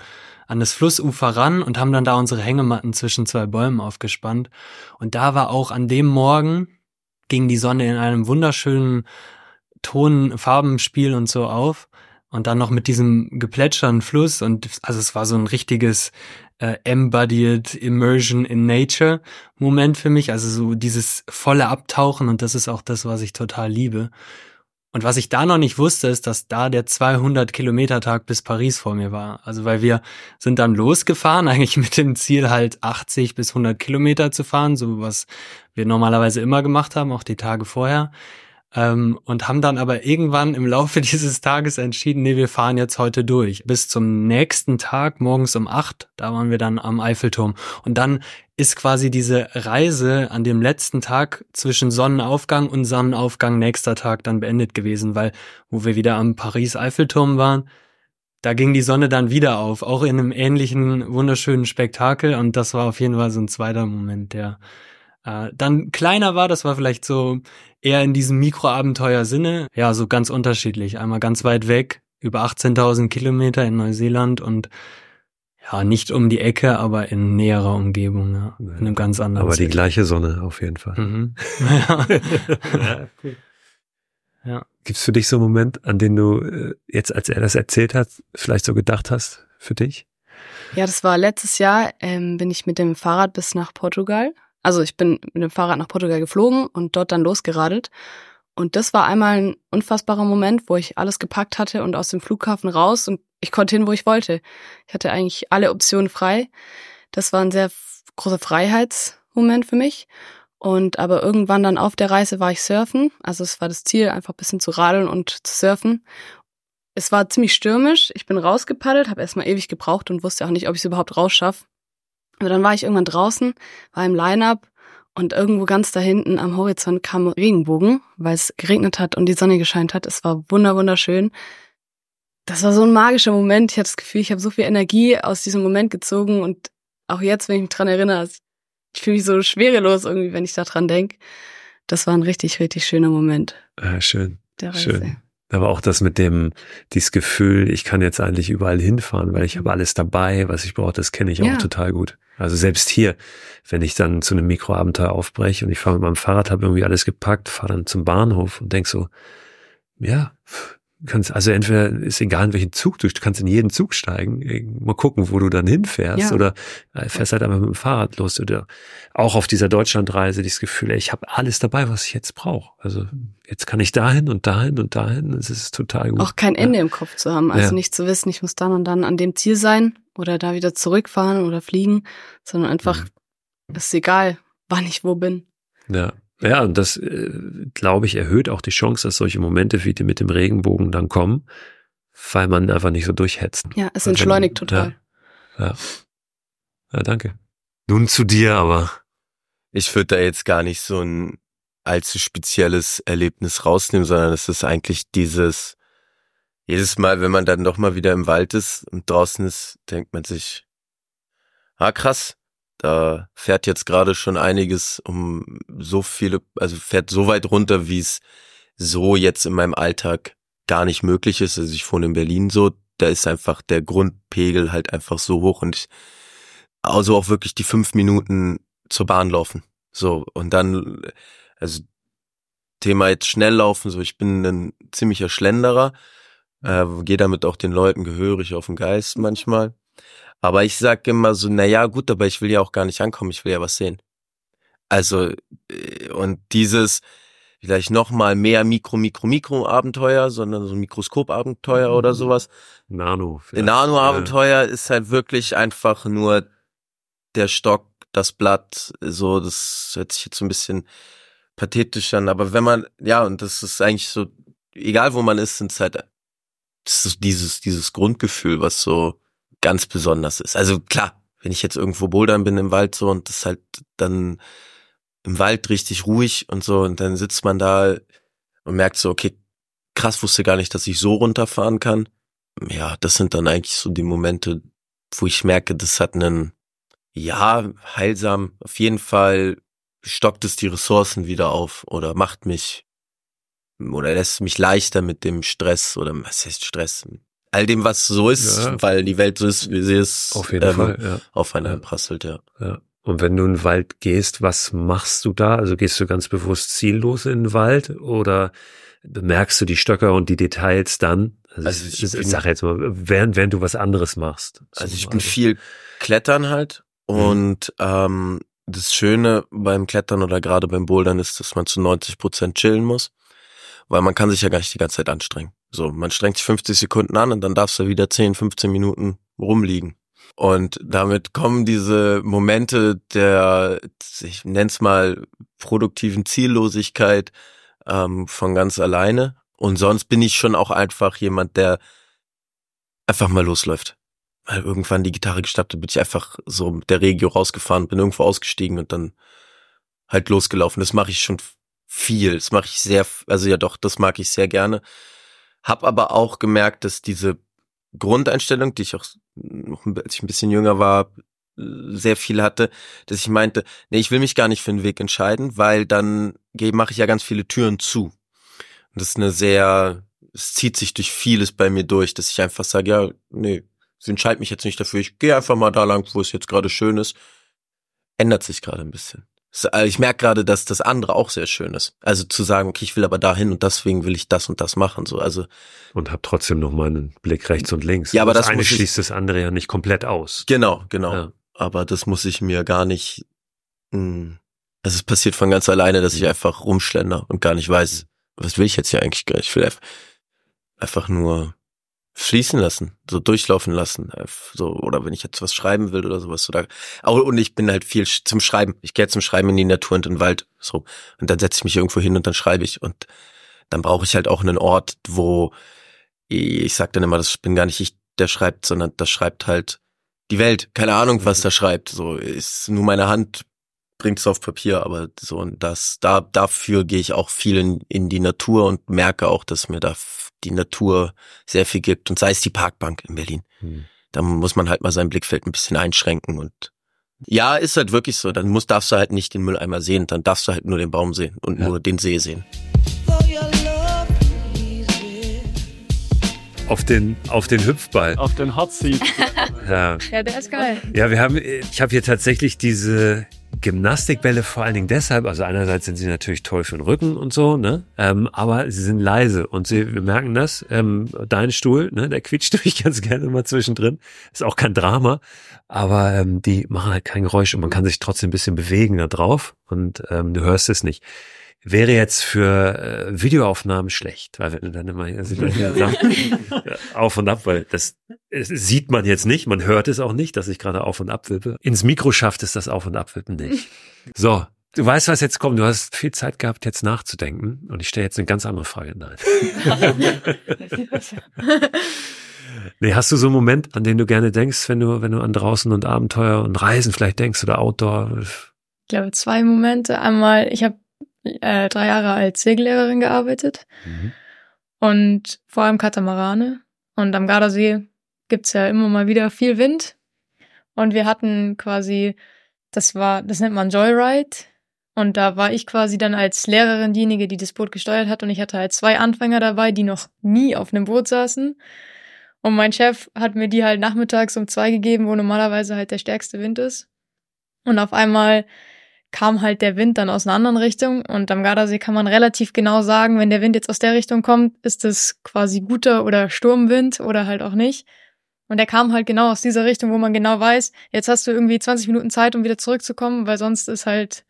an das Flussufer ran und haben dann da unsere Hängematten zwischen zwei Bäumen aufgespannt. Und da war auch an dem Morgen ging die Sonne in einem wunderschönen Ton, Farbenspiel und so auf. Und dann noch mit diesem geplätschernden Fluss und also es war so ein richtiges äh, embodied immersion in nature Moment für mich, also so dieses volle Abtauchen und das ist auch das, was ich total liebe. Und was ich da noch nicht wusste, ist, dass da der 200 Kilometer Tag bis Paris vor mir war. Also weil wir sind dann losgefahren, eigentlich mit dem Ziel halt 80 bis 100 Kilometer zu fahren, so was wir normalerweise immer gemacht haben, auch die Tage vorher. Ähm, und haben dann aber irgendwann im Laufe dieses Tages entschieden, nee, wir fahren jetzt heute durch. Bis zum nächsten Tag, morgens um acht, da waren wir dann am Eiffelturm. Und dann ist quasi diese Reise an dem letzten Tag zwischen Sonnenaufgang und Sonnenaufgang nächster Tag dann beendet gewesen, weil wo wir wieder am Paris-Eiffelturm waren, da ging die Sonne dann wieder auf, auch in einem ähnlichen wunderschönen Spektakel und das war auf jeden Fall so ein zweiter Moment, der äh, dann kleiner war, das war vielleicht so eher in diesem Mikroabenteuer-Sinne, ja, so ganz unterschiedlich. Einmal ganz weit weg, über 18.000 Kilometer in Neuseeland und ja, nicht um die Ecke, aber in näherer Umgebung, ja. In einem ganz anderen Aber Setting. die gleiche Sonne auf jeden Fall. Mhm. ja. ja, ja. Gibt's für dich so einen Moment, an den du äh, jetzt, als er das erzählt hat, vielleicht so gedacht hast für dich? Ja, das war letztes Jahr, ähm, bin ich mit dem Fahrrad bis nach Portugal. Also ich bin mit dem Fahrrad nach Portugal geflogen und dort dann losgeradelt. Und das war einmal ein unfassbarer Moment, wo ich alles gepackt hatte und aus dem Flughafen raus und ich konnte hin, wo ich wollte. Ich hatte eigentlich alle Optionen frei. Das war ein sehr großer Freiheitsmoment für mich. Und aber irgendwann dann auf der Reise war ich surfen. Also es war das Ziel, einfach ein bisschen zu radeln und zu surfen. Es war ziemlich stürmisch. Ich bin rausgepaddelt, habe erstmal ewig gebraucht und wusste auch nicht, ob ich es überhaupt rausschaffe. Aber dann war ich irgendwann draußen, war im Line-up und irgendwo ganz da hinten am Horizont kam Regenbogen, weil es geregnet hat und die Sonne gescheint hat. Es war wunder wunderschön das war so ein magischer Moment. Ich hatte das Gefühl, ich habe so viel Energie aus diesem Moment gezogen und auch jetzt, wenn ich mich dran erinnere, ich fühle mich so schwerelos irgendwie, wenn ich da dran denke. Das war ein richtig, richtig schöner Moment. Ah, schön. Schön. Aber auch das mit dem, dieses Gefühl, ich kann jetzt eigentlich überall hinfahren, weil ich habe alles dabei, was ich brauche, das kenne ich ja. auch total gut. Also selbst hier, wenn ich dann zu einem Mikroabenteuer aufbreche und ich fahre mit meinem Fahrrad, habe irgendwie alles gepackt, fahre dann zum Bahnhof und denk so, ja, kannst, also entweder ist egal in welchen Zug du, du kannst in jeden Zug steigen, mal gucken, wo du dann hinfährst ja. oder äh, fährst halt einfach mit dem Fahrrad los oder auch auf dieser Deutschlandreise dieses Gefühl, ey, ich habe alles dabei, was ich jetzt brauche. Also jetzt kann ich dahin und dahin und dahin, es ist total gut. Auch kein Ende ja. im Kopf zu haben, also ja. nicht zu wissen, ich muss dann und dann an dem Ziel sein oder da wieder zurückfahren oder fliegen, sondern einfach, mhm. ist egal, wann ich wo bin. Ja. Ja, und das, äh, glaube ich, erhöht auch die Chance, dass solche Momente wie die mit dem Regenbogen dann kommen, weil man einfach nicht so durchhetzt. Ja, es entschleunigt total. Ja, ja. ja, danke. Nun zu dir aber. Ich würde da jetzt gar nicht so ein allzu spezielles Erlebnis rausnehmen, sondern es ist eigentlich dieses, jedes Mal, wenn man dann doch mal wieder im Wald ist und draußen ist, denkt man sich, ah krass, da fährt jetzt gerade schon einiges um so viele, also fährt so weit runter, wie es so jetzt in meinem Alltag gar nicht möglich ist. Also ich wohne in Berlin so, da ist einfach der Grundpegel halt einfach so hoch und ich, also auch wirklich die fünf Minuten zur Bahn laufen. So, und dann, also Thema jetzt schnell laufen, so ich bin ein ziemlicher Schlenderer, äh, gehe damit auch den Leuten gehörig auf den Geist manchmal. Aber ich sag immer so, na ja, gut, aber ich will ja auch gar nicht ankommen, ich will ja was sehen. Also, äh, und dieses vielleicht noch mal mehr Mikro, Mikro, Mikro-Abenteuer, sondern so ein Mikroskop-Abenteuer oder sowas. Nano. Nano-Abenteuer ja. ist halt wirklich einfach nur der Stock, das Blatt, so, das hört sich jetzt so ein bisschen pathetisch an, aber wenn man, ja, und das ist eigentlich so, egal wo man ist, sind es halt, das ist dieses, dieses Grundgefühl, was so ganz besonders ist. Also klar, wenn ich jetzt irgendwo bouldern bin im Wald so und das halt dann im Wald richtig ruhig und so und dann sitzt man da und merkt so, okay, krass, wusste gar nicht, dass ich so runterfahren kann. Ja, das sind dann eigentlich so die Momente, wo ich merke, das hat einen, ja, heilsam, auf jeden Fall stockt es die Ressourcen wieder auf oder macht mich oder lässt mich leichter mit dem Stress oder was heißt Stress? All dem, was so ist, ja. weil die Welt so ist, wie sie ist, auf jeden ähm, Fall, ja. auf einen ja. prasselt, ja. ja. Und wenn du in den Wald gehst, was machst du da? Also gehst du ganz bewusst ziellos in den Wald oder bemerkst du die Stöcker und die Details dann? Also, also ich, ich, ich sag jetzt mal, während, während du was anderes machst. Also ich bin viel klettern halt mhm. und ähm, das Schöne beim Klettern oder gerade beim Bouldern ist, dass man zu 90 Prozent chillen muss, weil man kann sich ja gar nicht die ganze Zeit anstrengen. So, man strengt sich 50 Sekunden an und dann darfst du wieder 10, 15 Minuten rumliegen. Und damit kommen diese Momente der, ich nenn's mal, produktiven Ziellosigkeit ähm, von ganz alleine. Und sonst bin ich schon auch einfach jemand, der einfach mal losläuft weil irgendwann die Gitarre gestappt bin ich einfach so mit der Regio rausgefahren, bin irgendwo ausgestiegen und dann halt losgelaufen. Das mache ich schon viel. Das mache ich sehr, also ja doch, das mag ich sehr gerne. Hab aber auch gemerkt, dass diese Grundeinstellung, die ich auch noch, als ich ein bisschen jünger war, sehr viel hatte, dass ich meinte, nee, ich will mich gar nicht für den Weg entscheiden, weil dann mache ich ja ganz viele Türen zu. Und das ist eine sehr, es zieht sich durch vieles bei mir durch, dass ich einfach sage, ja, nee, ich entscheide mich jetzt nicht dafür, ich gehe einfach mal da lang, wo es jetzt gerade schön ist. Ändert sich gerade ein bisschen. Äh, ich merke gerade, dass das andere auch sehr schön ist. Also zu sagen, okay, ich will aber dahin und deswegen will ich das und das machen. So, also und hab trotzdem noch mal einen Blick rechts und links. Ja, aber das, das eine schließt das andere ja nicht komplett aus. Genau, genau. Ja. Aber das muss ich mir gar nicht. Mh, hm, also es passiert von ganz alleine, dass ich einfach rumschlender und gar nicht weiß, was will ich jetzt hier eigentlich? Ich will einfach nur fließen lassen, so durchlaufen lassen, äh, so oder wenn ich jetzt was schreiben will oder sowas oder und ich bin halt viel zum Schreiben. Ich gehe zum Schreiben in die Natur und in den Wald so und dann setze ich mich irgendwo hin und dann schreibe ich und dann brauche ich halt auch einen Ort, wo ich sag dann immer, das bin gar nicht ich, der schreibt, sondern das schreibt halt die Welt. Keine Ahnung, was mhm. da schreibt. So ist nur meine Hand bringt es auf Papier, aber so und das da dafür gehe ich auch viel in, in die Natur und merke auch, dass mir da die Natur sehr viel gibt und sei es die Parkbank in Berlin. Hm. Da muss man halt mal sein Blickfeld ein bisschen einschränken und ja, ist halt wirklich so. Dann musst, darfst du halt nicht den Mülleimer sehen, dann darfst du halt nur den Baum sehen und ja. nur den See sehen. Auf den, auf den Hüpfball. Auf den Hot Seat. ja. ja, der ist geil. Ja, wir haben, ich habe hier tatsächlich diese Gymnastikbälle vor allen Dingen deshalb, also einerseits sind sie natürlich toll für den Rücken und so, ne? Ähm, aber sie sind leise und sie, wir merken das, ähm, dein Stuhl, ne, der quietscht durch ganz gerne mal zwischendrin. Ist auch kein Drama, aber ähm, die machen halt kein Geräusch und man kann sich trotzdem ein bisschen bewegen da drauf und ähm, du hörst es nicht wäre jetzt für äh, Videoaufnahmen schlecht, weil wenn dann immer also ja. auf und ab, weil das, das sieht man jetzt nicht, man hört es auch nicht, dass ich gerade auf und ab wippe. Ins Mikro schafft es das Auf und Abwippen nicht. So, du weißt, was jetzt kommt. Du hast viel Zeit gehabt, jetzt nachzudenken, und ich stelle jetzt eine ganz andere Frage. Nein. nee, hast du so einen Moment, an den du gerne denkst, wenn du, wenn du an draußen und Abenteuer und Reisen vielleicht denkst oder Outdoor? Ich glaube, zwei Momente. Einmal, ich habe äh, drei Jahre als Segellehrerin gearbeitet mhm. und vor allem Katamarane. Und am Gardasee gibt's ja immer mal wieder viel Wind. Und wir hatten quasi, das war, das nennt man Joyride. Und da war ich quasi dann als Lehrerin diejenige, die das Boot gesteuert hat. Und ich hatte halt zwei Anfänger dabei, die noch nie auf einem Boot saßen. Und mein Chef hat mir die halt nachmittags um zwei gegeben, wo normalerweise halt der stärkste Wind ist. Und auf einmal kam halt der Wind dann aus einer anderen Richtung und am Gardasee kann man relativ genau sagen, wenn der Wind jetzt aus der Richtung kommt, ist es quasi guter oder Sturmwind oder halt auch nicht. Und der kam halt genau aus dieser Richtung, wo man genau weiß, jetzt hast du irgendwie 20 Minuten Zeit, um wieder zurückzukommen, weil sonst ist halt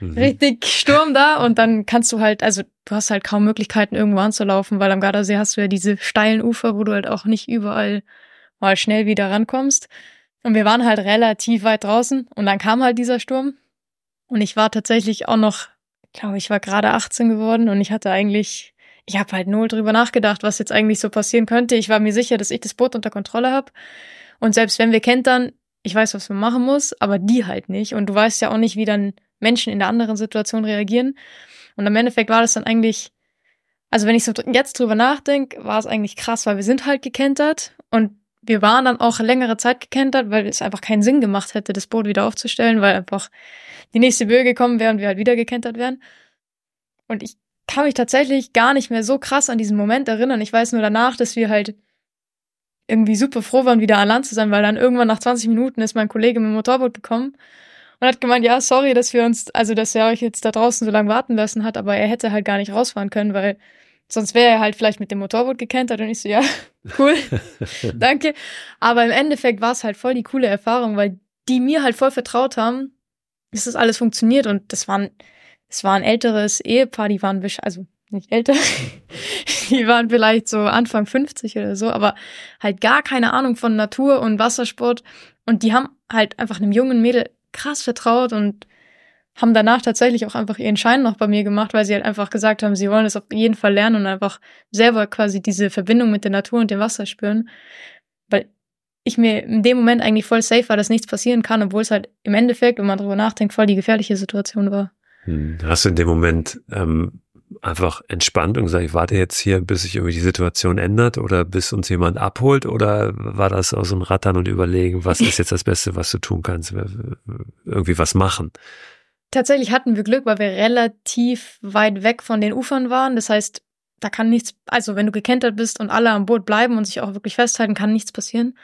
mhm. richtig Sturm da und dann kannst du halt, also du hast halt kaum Möglichkeiten, irgendwo anzulaufen, weil am Gardasee hast du ja diese steilen Ufer, wo du halt auch nicht überall mal schnell wieder rankommst. Und wir waren halt relativ weit draußen und dann kam halt dieser Sturm. Und ich war tatsächlich auch noch, glaube, ich war gerade 18 geworden und ich hatte eigentlich, ich habe halt null drüber nachgedacht, was jetzt eigentlich so passieren könnte. Ich war mir sicher, dass ich das Boot unter Kontrolle habe. Und selbst wenn wir kentern, ich weiß, was man machen muss, aber die halt nicht. Und du weißt ja auch nicht, wie dann Menschen in der anderen Situation reagieren. Und im Endeffekt war das dann eigentlich, also wenn ich so jetzt drüber nachdenke, war es eigentlich krass, weil wir sind halt gekentert und wir waren dann auch längere Zeit gekentert, weil es einfach keinen Sinn gemacht hätte, das Boot wieder aufzustellen, weil einfach die nächste Böe gekommen wäre und wir halt wieder gekentert wären. Und ich kann mich tatsächlich gar nicht mehr so krass an diesen Moment erinnern. Ich weiß nur danach, dass wir halt irgendwie super froh waren, wieder an Land zu sein, weil dann irgendwann nach 20 Minuten ist mein Kollege mit dem Motorboot gekommen und hat gemeint, ja, sorry, dass wir uns, also dass er euch jetzt da draußen so lange warten lassen hat, aber er hätte halt gar nicht rausfahren können, weil Sonst wäre er halt vielleicht mit dem Motorboot gekentert und ich so, ja, cool, danke. Aber im Endeffekt war es halt voll die coole Erfahrung, weil die mir halt voll vertraut haben, dass das alles funktioniert und das waren, es war ein älteres Ehepaar, die waren, also nicht älter, die waren vielleicht so Anfang 50 oder so, aber halt gar keine Ahnung von Natur und Wassersport und die haben halt einfach einem jungen Mädel krass vertraut und haben danach tatsächlich auch einfach ihren Schein noch bei mir gemacht, weil sie halt einfach gesagt haben, sie wollen es auf jeden Fall lernen und einfach selber quasi diese Verbindung mit der Natur und dem Wasser spüren. Weil ich mir in dem Moment eigentlich voll safe war, dass nichts passieren kann, obwohl es halt im Endeffekt, wenn man drüber nachdenkt, voll die gefährliche Situation war. Hm. Hast du in dem Moment ähm, einfach entspannt und gesagt, ich warte jetzt hier, bis sich irgendwie die Situation ändert oder bis uns jemand abholt? Oder war das aus so ein Rattern und Überlegen, was ist jetzt das Beste, was du tun kannst? Irgendwie was machen? Tatsächlich hatten wir Glück, weil wir relativ weit weg von den Ufern waren. Das heißt, da kann nichts, also wenn du gekentert bist und alle am Boot bleiben und sich auch wirklich festhalten, kann nichts passieren.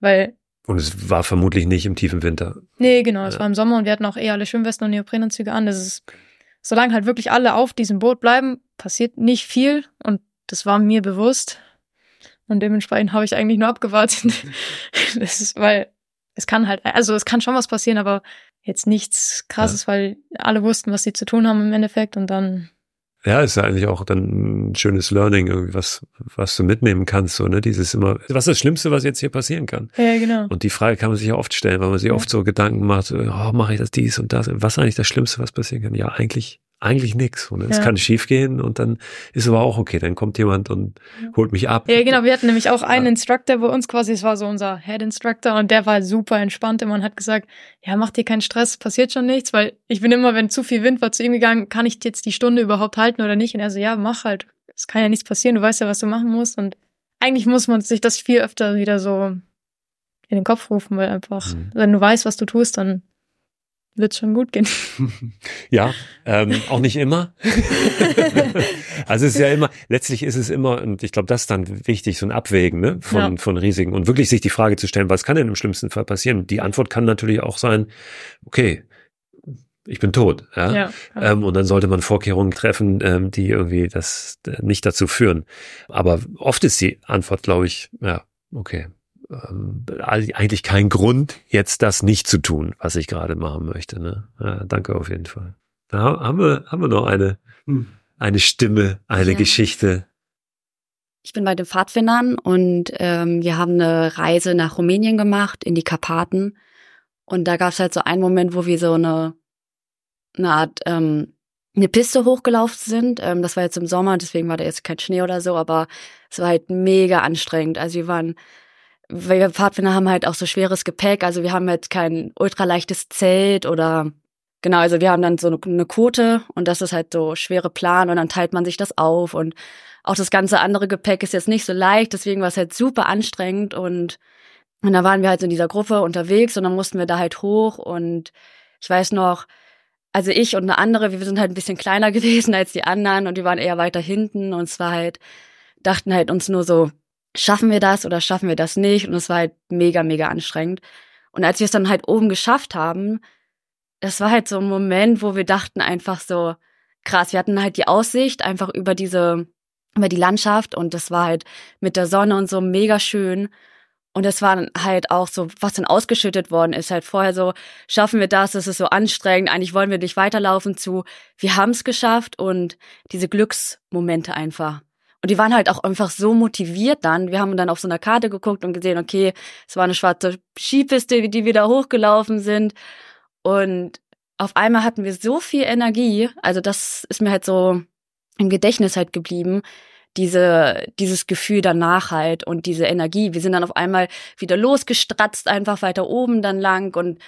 Weil. Und es war vermutlich nicht im tiefen Winter. Nee, genau, es ja. war im Sommer und wir hatten auch eher alle Schwimmwesten und Neoprenanzüge an. Das ist, solange halt wirklich alle auf diesem Boot bleiben, passiert nicht viel und das war mir bewusst. Und dementsprechend habe ich eigentlich nur abgewartet. das ist, weil es kann halt, also es kann schon was passieren, aber jetzt nichts krasses, ja. weil alle wussten, was sie zu tun haben im Endeffekt und dann. Ja, ist ja eigentlich auch dann ein schönes Learning, irgendwie was, was du mitnehmen kannst, so, ne? Dieses immer, was ist das Schlimmste, was jetzt hier passieren kann? Ja, genau. Und die Frage kann man sich ja oft stellen, weil man sich ja. oft so Gedanken macht, oh, mache ich das dies und das? Was ist eigentlich das Schlimmste, was passieren kann? Ja, eigentlich eigentlich nix. Und es ja. kann schief gehen und dann ist aber auch okay. Dann kommt jemand und holt mich ab. Ja, genau. Wir hatten nämlich auch einen Instructor bei uns quasi. Es war so unser Head Instructor und der war super entspannt immer und hat gesagt, ja, mach dir keinen Stress, passiert schon nichts, weil ich bin immer, wenn zu viel Wind war, zu ihm gegangen, kann ich jetzt die Stunde überhaupt halten oder nicht? Und er so, ja, mach halt. Es kann ja nichts passieren. Du weißt ja, was du machen musst. Und eigentlich muss man sich das viel öfter wieder so in den Kopf rufen, weil einfach, mhm. wenn du weißt, was du tust, dann wird schon gut gehen. Ja, ähm, auch nicht immer. also es ist ja immer, letztlich ist es immer, und ich glaube, das ist dann wichtig, so ein Abwägen ne, von, ja. von Risiken und wirklich sich die Frage zu stellen, was kann denn im schlimmsten Fall passieren? Die Antwort kann natürlich auch sein, okay, ich bin tot. Ja? ja. Ähm, und dann sollte man Vorkehrungen treffen, ähm, die irgendwie das äh, nicht dazu führen. Aber oft ist die Antwort, glaube ich, ja, okay, eigentlich kein Grund, jetzt das nicht zu tun, was ich gerade machen möchte. Ne? Ja, danke auf jeden Fall. Da haben wir, haben wir noch eine, hm. eine Stimme, eine ja. Geschichte. Ich bin bei den Pfadfindern und ähm, wir haben eine Reise nach Rumänien gemacht, in die Karpaten. Und da gab es halt so einen Moment, wo wir so eine, eine Art ähm, eine Piste hochgelaufen sind. Ähm, das war jetzt im Sommer, deswegen war da jetzt kein Schnee oder so, aber es war halt mega anstrengend. Also wir waren wir Pfadfinder haben halt auch so schweres Gepäck, also wir haben jetzt kein ultraleichtes Zelt oder genau, also wir haben dann so eine Quote und das ist halt so schwere Plan und dann teilt man sich das auf und auch das ganze andere Gepäck ist jetzt nicht so leicht, deswegen war es halt super anstrengend und und da waren wir halt in dieser Gruppe unterwegs und dann mussten wir da halt hoch und ich weiß noch, also ich und eine andere, wir sind halt ein bisschen kleiner gewesen als die anderen und die waren eher weiter hinten und zwar halt, dachten halt uns nur so, schaffen wir das oder schaffen wir das nicht? Und es war halt mega, mega anstrengend. Und als wir es dann halt oben geschafft haben, das war halt so ein Moment, wo wir dachten einfach so, krass, wir hatten halt die Aussicht einfach über diese, über die Landschaft und das war halt mit der Sonne und so mega schön. Und es war halt auch so, was dann ausgeschüttet worden ist, halt vorher so, schaffen wir das, es ist so anstrengend, eigentlich wollen wir nicht weiterlaufen zu, wir haben es geschafft und diese Glücksmomente einfach. Und die waren halt auch einfach so motiviert dann. Wir haben dann auf so einer Karte geguckt und gesehen, okay, es war eine schwarze Skipiste, die wir da hochgelaufen sind. Und auf einmal hatten wir so viel Energie. Also das ist mir halt so im Gedächtnis halt geblieben. Diese, dieses Gefühl danach halt und diese Energie. Wir sind dann auf einmal wieder losgestratzt, einfach weiter oben dann lang und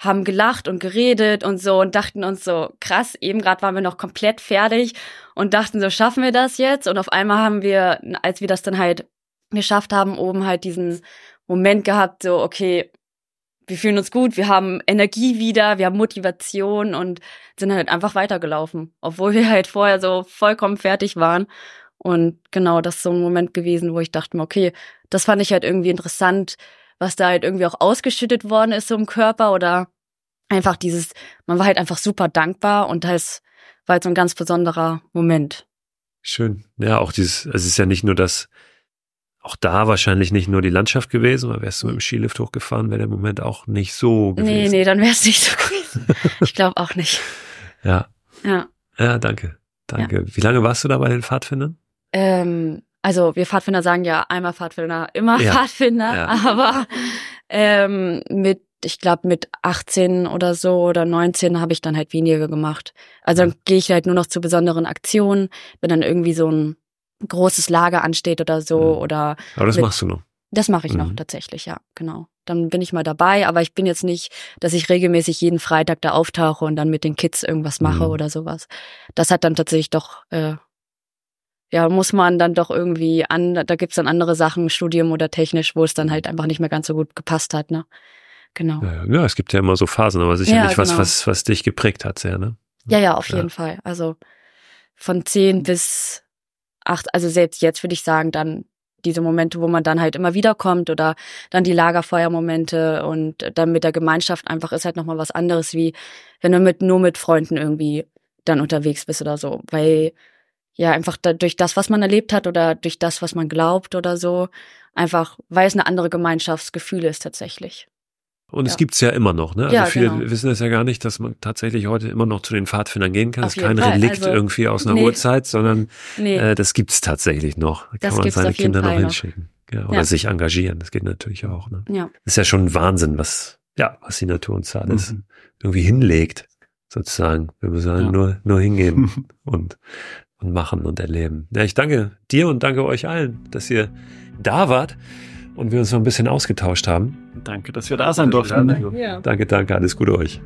haben gelacht und geredet und so und dachten uns so, krass, eben gerade waren wir noch komplett fertig und dachten so, schaffen wir das jetzt? Und auf einmal haben wir, als wir das dann halt geschafft haben, oben halt diesen Moment gehabt, so, okay, wir fühlen uns gut, wir haben Energie wieder, wir haben Motivation und sind halt einfach weitergelaufen, obwohl wir halt vorher so vollkommen fertig waren. Und genau, das ist so ein Moment gewesen, wo ich dachte okay, das fand ich halt irgendwie interessant, was da halt irgendwie auch ausgeschüttet worden ist so im Körper oder einfach dieses, man war halt einfach super dankbar und das war halt so ein ganz besonderer Moment. Schön. Ja, auch dieses, es ist ja nicht nur das, auch da wahrscheinlich nicht nur die Landschaft gewesen, weil wärst du mit dem Skilift hochgefahren, wäre der Moment auch nicht so gewesen. Nee, nee, dann wäre es nicht so gewesen. ich glaube auch nicht. Ja. Ja. Ja, danke. Danke. Ja. Wie lange warst du da bei den Pfadfindern? Ähm, also wir Pfadfinder sagen ja einmal Pfadfinder, immer ja. Pfadfinder, ja. aber ähm, mit, ich glaube mit 18 oder so oder 19 habe ich dann halt weniger gemacht. Also dann gehe ich halt nur noch zu besonderen Aktionen, wenn dann irgendwie so ein großes Lager ansteht oder so mhm. oder. Aber das mit, machst du noch. Das mache ich mhm. noch tatsächlich, ja, genau. Dann bin ich mal dabei, aber ich bin jetzt nicht, dass ich regelmäßig jeden Freitag da auftauche und dann mit den Kids irgendwas mache mhm. oder sowas. Das hat dann tatsächlich doch äh, ja, muss man dann doch irgendwie an, da gibt's dann andere Sachen, Studium oder technisch, wo es dann halt einfach nicht mehr ganz so gut gepasst hat, ne? Genau. Ja, ja es gibt ja immer so Phasen, aber sicherlich ja, was, genau. was, was dich geprägt hat sehr, ne? Ja, ja, auf jeden Fall. Also von zehn bis acht, also selbst jetzt würde ich sagen, dann diese Momente, wo man dann halt immer wieder kommt oder dann die Lagerfeuermomente und dann mit der Gemeinschaft einfach ist halt nochmal was anderes, wie wenn du mit, nur mit Freunden irgendwie dann unterwegs bist oder so. Weil ja einfach da, durch das, was man erlebt hat oder durch das, was man glaubt oder so, einfach, weil es eine andere Gemeinschaftsgefühl ist tatsächlich. Und ja. es gibt's ja immer noch, ne? Also ja, viele genau. wissen es ja gar nicht, dass man tatsächlich heute immer noch zu den Pfadfindern gehen kann. Auf es ist kein Fall. Relikt also, irgendwie aus einer nee. Urzeit, sondern nee. äh, das gibt's tatsächlich noch. Da das kann man seine Kinder noch hinschicken. Ja, oder ja. sich engagieren. Das geht natürlich auch. Ne? Ja. Das ist ja schon Wahnsinn, was, ja, was die Natur uns da alles mhm. irgendwie hinlegt, sozusagen. Wir müssen halt nur, nur hingehen und und machen und erleben. Ja, ich danke dir und danke euch allen, dass ihr da wart und wir uns noch ein bisschen ausgetauscht haben. Danke, dass wir da sein durften. Ja. Danke, danke, alles Gute euch.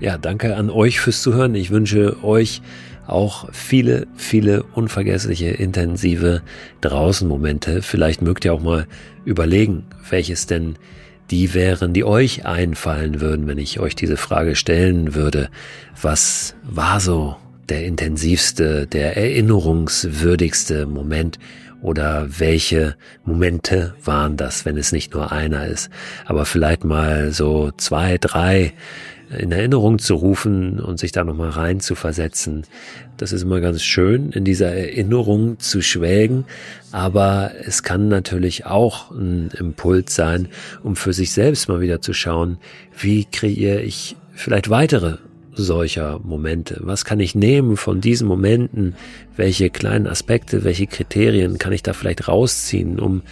Ja, danke an euch fürs Zuhören. Ich wünsche euch auch viele, viele unvergessliche, intensive Draußenmomente. Vielleicht mögt ihr auch mal überlegen, welches denn die wären, die euch einfallen würden, wenn ich euch diese Frage stellen würde. Was war so der intensivste, der erinnerungswürdigste Moment oder welche Momente waren das, wenn es nicht nur einer ist, aber vielleicht mal so zwei, drei in Erinnerung zu rufen und sich da nochmal rein zu versetzen. Das ist immer ganz schön, in dieser Erinnerung zu schwelgen, aber es kann natürlich auch ein Impuls sein, um für sich selbst mal wieder zu schauen, wie kreiere ich vielleicht weitere solcher Momente? Was kann ich nehmen von diesen Momenten? Welche kleinen Aspekte, welche Kriterien kann ich da vielleicht rausziehen, um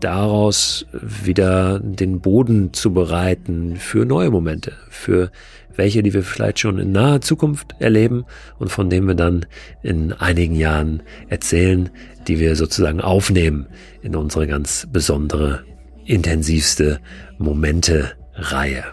daraus wieder den Boden zu bereiten für neue Momente, für welche, die wir vielleicht schon in naher Zukunft erleben und von denen wir dann in einigen Jahren erzählen, die wir sozusagen aufnehmen in unsere ganz besondere, intensivste Momente-Reihe.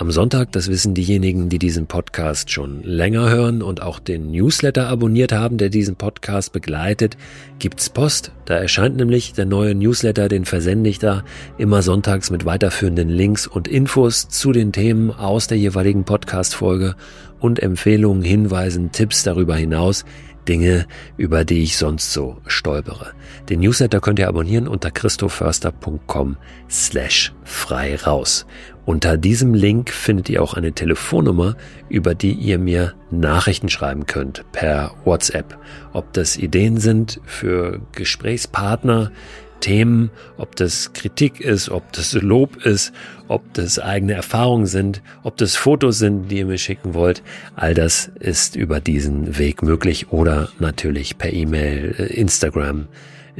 Am Sonntag, das wissen diejenigen, die diesen Podcast schon länger hören und auch den Newsletter abonniert haben, der diesen Podcast begleitet, gibt's Post. Da erscheint nämlich der neue Newsletter, den versende ich da immer sonntags mit weiterführenden Links und Infos zu den Themen aus der jeweiligen Podcast-Folge und Empfehlungen, Hinweisen, Tipps darüber hinaus, Dinge, über die ich sonst so stolpere. Den Newsletter könnt ihr abonnieren unter christoförster.com slash frei raus. Unter diesem Link findet ihr auch eine Telefonnummer, über die ihr mir Nachrichten schreiben könnt per WhatsApp. Ob das Ideen sind für Gesprächspartner, Themen, ob das Kritik ist, ob das Lob ist, ob das eigene Erfahrungen sind, ob das Fotos sind, die ihr mir schicken wollt. All das ist über diesen Weg möglich oder natürlich per E-Mail, äh, Instagram.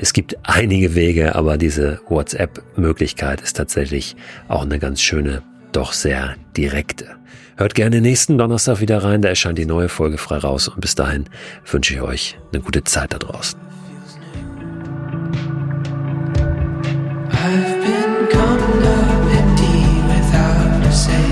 Es gibt einige Wege, aber diese WhatsApp-Möglichkeit ist tatsächlich auch eine ganz schöne, doch sehr direkte. Hört gerne nächsten Donnerstag wieder rein, da erscheint die neue Folge frei raus und bis dahin wünsche ich euch eine gute Zeit da draußen. I've been gummed up and without a say.